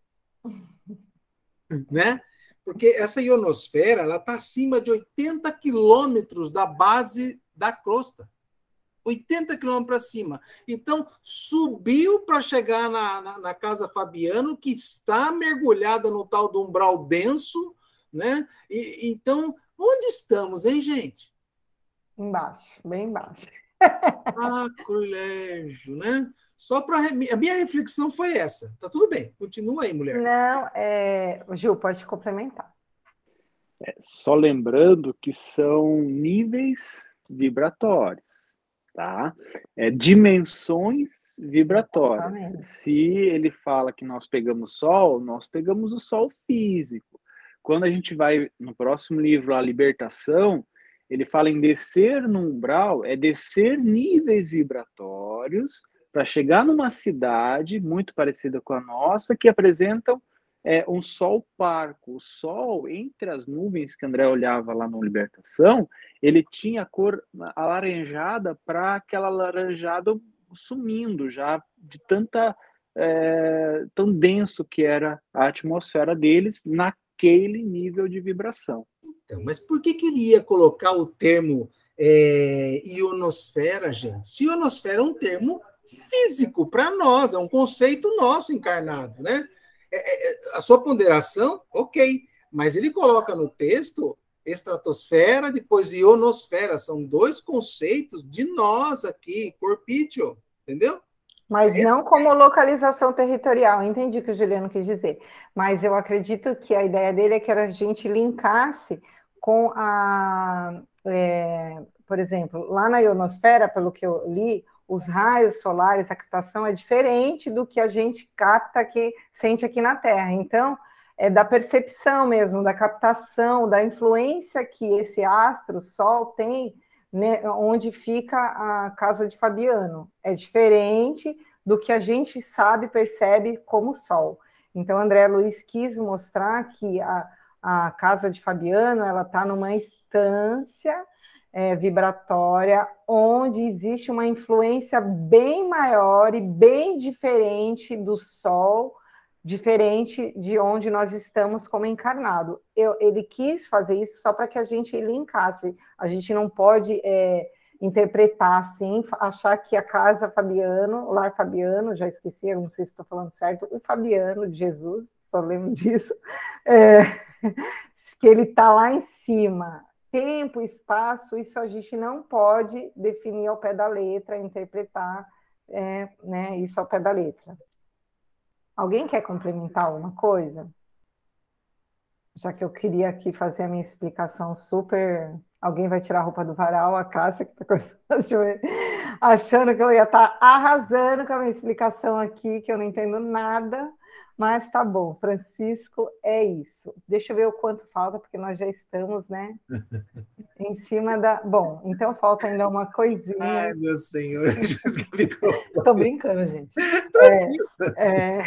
né? Porque essa ionosfera ela está acima de 80 quilômetros da base da crosta. 80 quilômetros para cima. Então, subiu para chegar na, na, na, Casa Fabiano, que está mergulhada no tal do umbral denso, né? E, então, onde estamos, hein, gente? Embaixo, bem embaixo. ah, colégio, né? Só para a minha reflexão foi essa. Tá tudo bem. Continua aí, mulher. Não, é... Gil, pode complementar. É, só lembrando que são níveis vibratórios tá? É, dimensões vibratórias. Exatamente. Se ele fala que nós pegamos sol, nós pegamos o sol físico. Quando a gente vai no próximo livro, A Libertação, ele fala em descer no umbral, é descer níveis vibratórios para chegar numa cidade muito parecida com a nossa, que apresentam é, um sol parco. O sol, entre as nuvens que André olhava lá no Libertação, ele tinha a cor alaranjada para aquela alaranjada sumindo já de tanta é, tão denso que era a atmosfera deles naquele nível de vibração. Então, mas por que queria colocar o termo é, ionosfera, gente? Se ionosfera é um termo físico para nós, é um conceito nosso encarnado, né? É, é, é, a sua ponderação, ok, mas ele coloca no texto estratosfera, depois ionosfera, são dois conceitos de nós aqui, corpício, entendeu? Mas não como localização territorial, entendi o que o Juliano quis dizer. Mas eu acredito que a ideia dele é que a gente linkasse com a. É, por exemplo, lá na ionosfera, pelo que eu li, os raios solares, a captação é diferente do que a gente capta aqui, sente aqui na Terra. Então, é da percepção mesmo, da captação, da influência que esse astro, Sol, tem né, onde fica a casa de Fabiano. É diferente do que a gente sabe, percebe como Sol. Então, André Luiz quis mostrar que a, a casa de Fabiano ela está numa instância é, vibratória, onde existe uma influência bem maior e bem diferente do Sol, diferente de onde nós estamos como encarnado. Eu, ele quis fazer isso só para que a gente linkasse. A gente não pode é, interpretar assim, achar que a casa Fabiano, o lar Fabiano, já esqueci, não sei se estou falando certo, o Fabiano de Jesus, só lembro disso, é, que ele está lá em cima tempo, espaço, isso a gente não pode definir ao pé da letra, interpretar é, né, isso ao pé da letra. Alguém quer complementar alguma coisa? Já que eu queria aqui fazer a minha explicação super. Alguém vai tirar a roupa do varal, a Cássia, que está achando que eu ia estar tá arrasando com a minha explicação aqui, que eu não entendo nada. Mas tá bom, Francisco, é isso. Deixa eu ver o quanto falta, porque nós já estamos, né? em cima da. Bom, então falta ainda uma coisinha. Ai, meu senhor. Estou brincando, gente. É, é,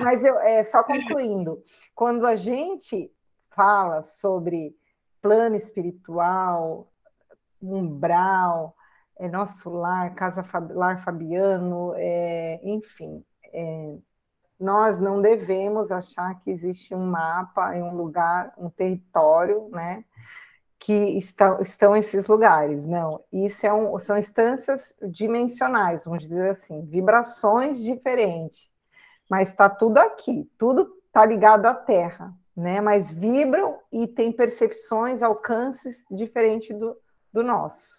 mas eu, é, só concluindo, quando a gente fala sobre plano espiritual, umbral, é, nosso lar, casa lar Fabiano, é, enfim, é, nós não devemos achar que existe um mapa, um lugar, um território, né? Que está, estão esses lugares. Não, isso é um, são instâncias dimensionais, vamos dizer assim, vibrações diferentes. Mas está tudo aqui, tudo está ligado à Terra, né? Mas vibram e tem percepções, alcances diferentes do, do nosso.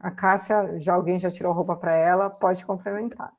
A Cássia, já alguém já tirou roupa para ela, pode complementar.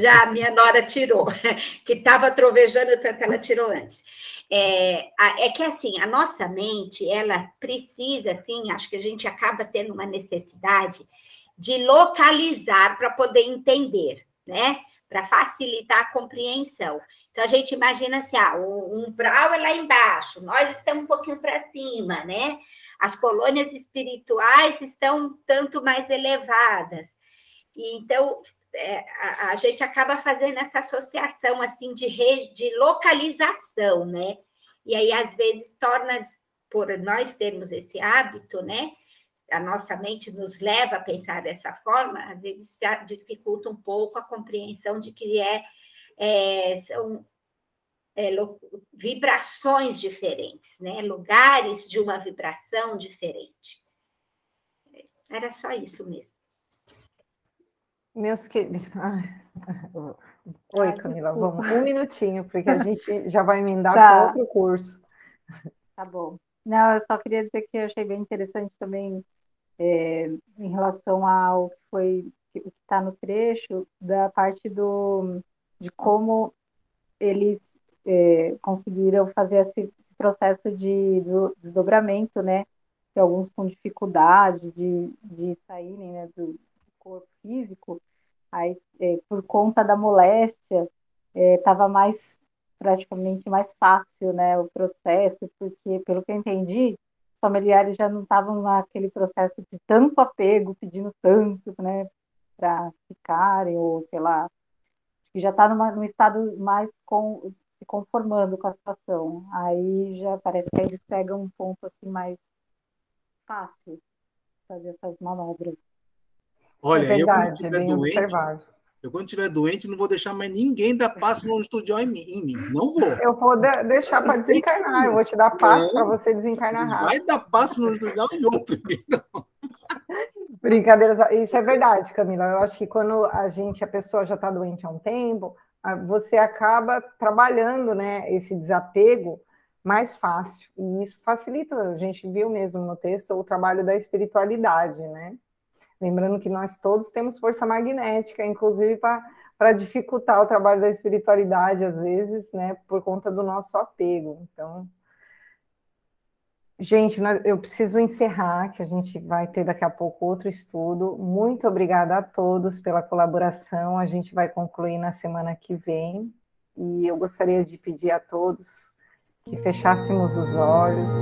Já a minha nora tirou, que estava trovejando, tanto ela tirou antes. É, é que assim, a nossa mente, ela precisa, assim, acho que a gente acaba tendo uma necessidade de localizar para poder entender, né? Para facilitar a compreensão. Então a gente imagina assim, ah, um umbral é lá embaixo, nós estamos um pouquinho para cima, né? As colônias espirituais estão tanto mais elevadas. E, então, é, a, a, gente acaba fazendo essa associação assim de, rede, de localização, né? E aí, às vezes, torna, por nós termos esse hábito, né? A nossa mente nos leva a pensar dessa forma, às vezes dificulta um pouco a compreensão de que é, é são é, vibrações diferentes, né? lugares de uma vibração diferente. Era só isso mesmo. Meus queridos. Oi, Camila, vamos um minutinho, porque a gente já vai emendar tá. com outro curso. Tá bom. Não, eu só queria dizer que eu achei bem interessante também é, em relação ao que foi que está no trecho da parte do de como eles é, conseguiram fazer esse processo de desdobramento, né? Que alguns com dificuldade de, de saírem né, do corpo físico, aí é, por conta da moléstia estava é, mais praticamente mais fácil, né, o processo, porque pelo que eu entendi, os familiares já não estavam naquele processo de tanto apego, pedindo tanto, né, para ficarem ou sei lá, já está num estado mais com, se conformando com a situação. Aí já parece que eles pegam um ponto assim mais fácil fazer essas manobras. Olha, é verdade, eu quando estiver doente, observado. eu quando estiver doente não vou deixar mais ninguém dar passo no estúdio em mim, em mim. Não vou. Eu vou de deixar para desencarnar, eu vou te dar passo para você desencarnar rápido. Vai dar passo no estúdio em outro. Não. Brincadeiras, isso é verdade, Camila. Eu acho que quando a gente, a pessoa já está doente há um tempo, você acaba trabalhando né, esse desapego mais fácil. E isso facilita, a gente viu mesmo no texto, o trabalho da espiritualidade, né? Lembrando que nós todos temos força magnética, inclusive para dificultar o trabalho da espiritualidade, às vezes, né, por conta do nosso apego. Então, Gente, eu preciso encerrar, que a gente vai ter daqui a pouco outro estudo. Muito obrigada a todos pela colaboração. A gente vai concluir na semana que vem. E eu gostaria de pedir a todos que fechássemos os olhos,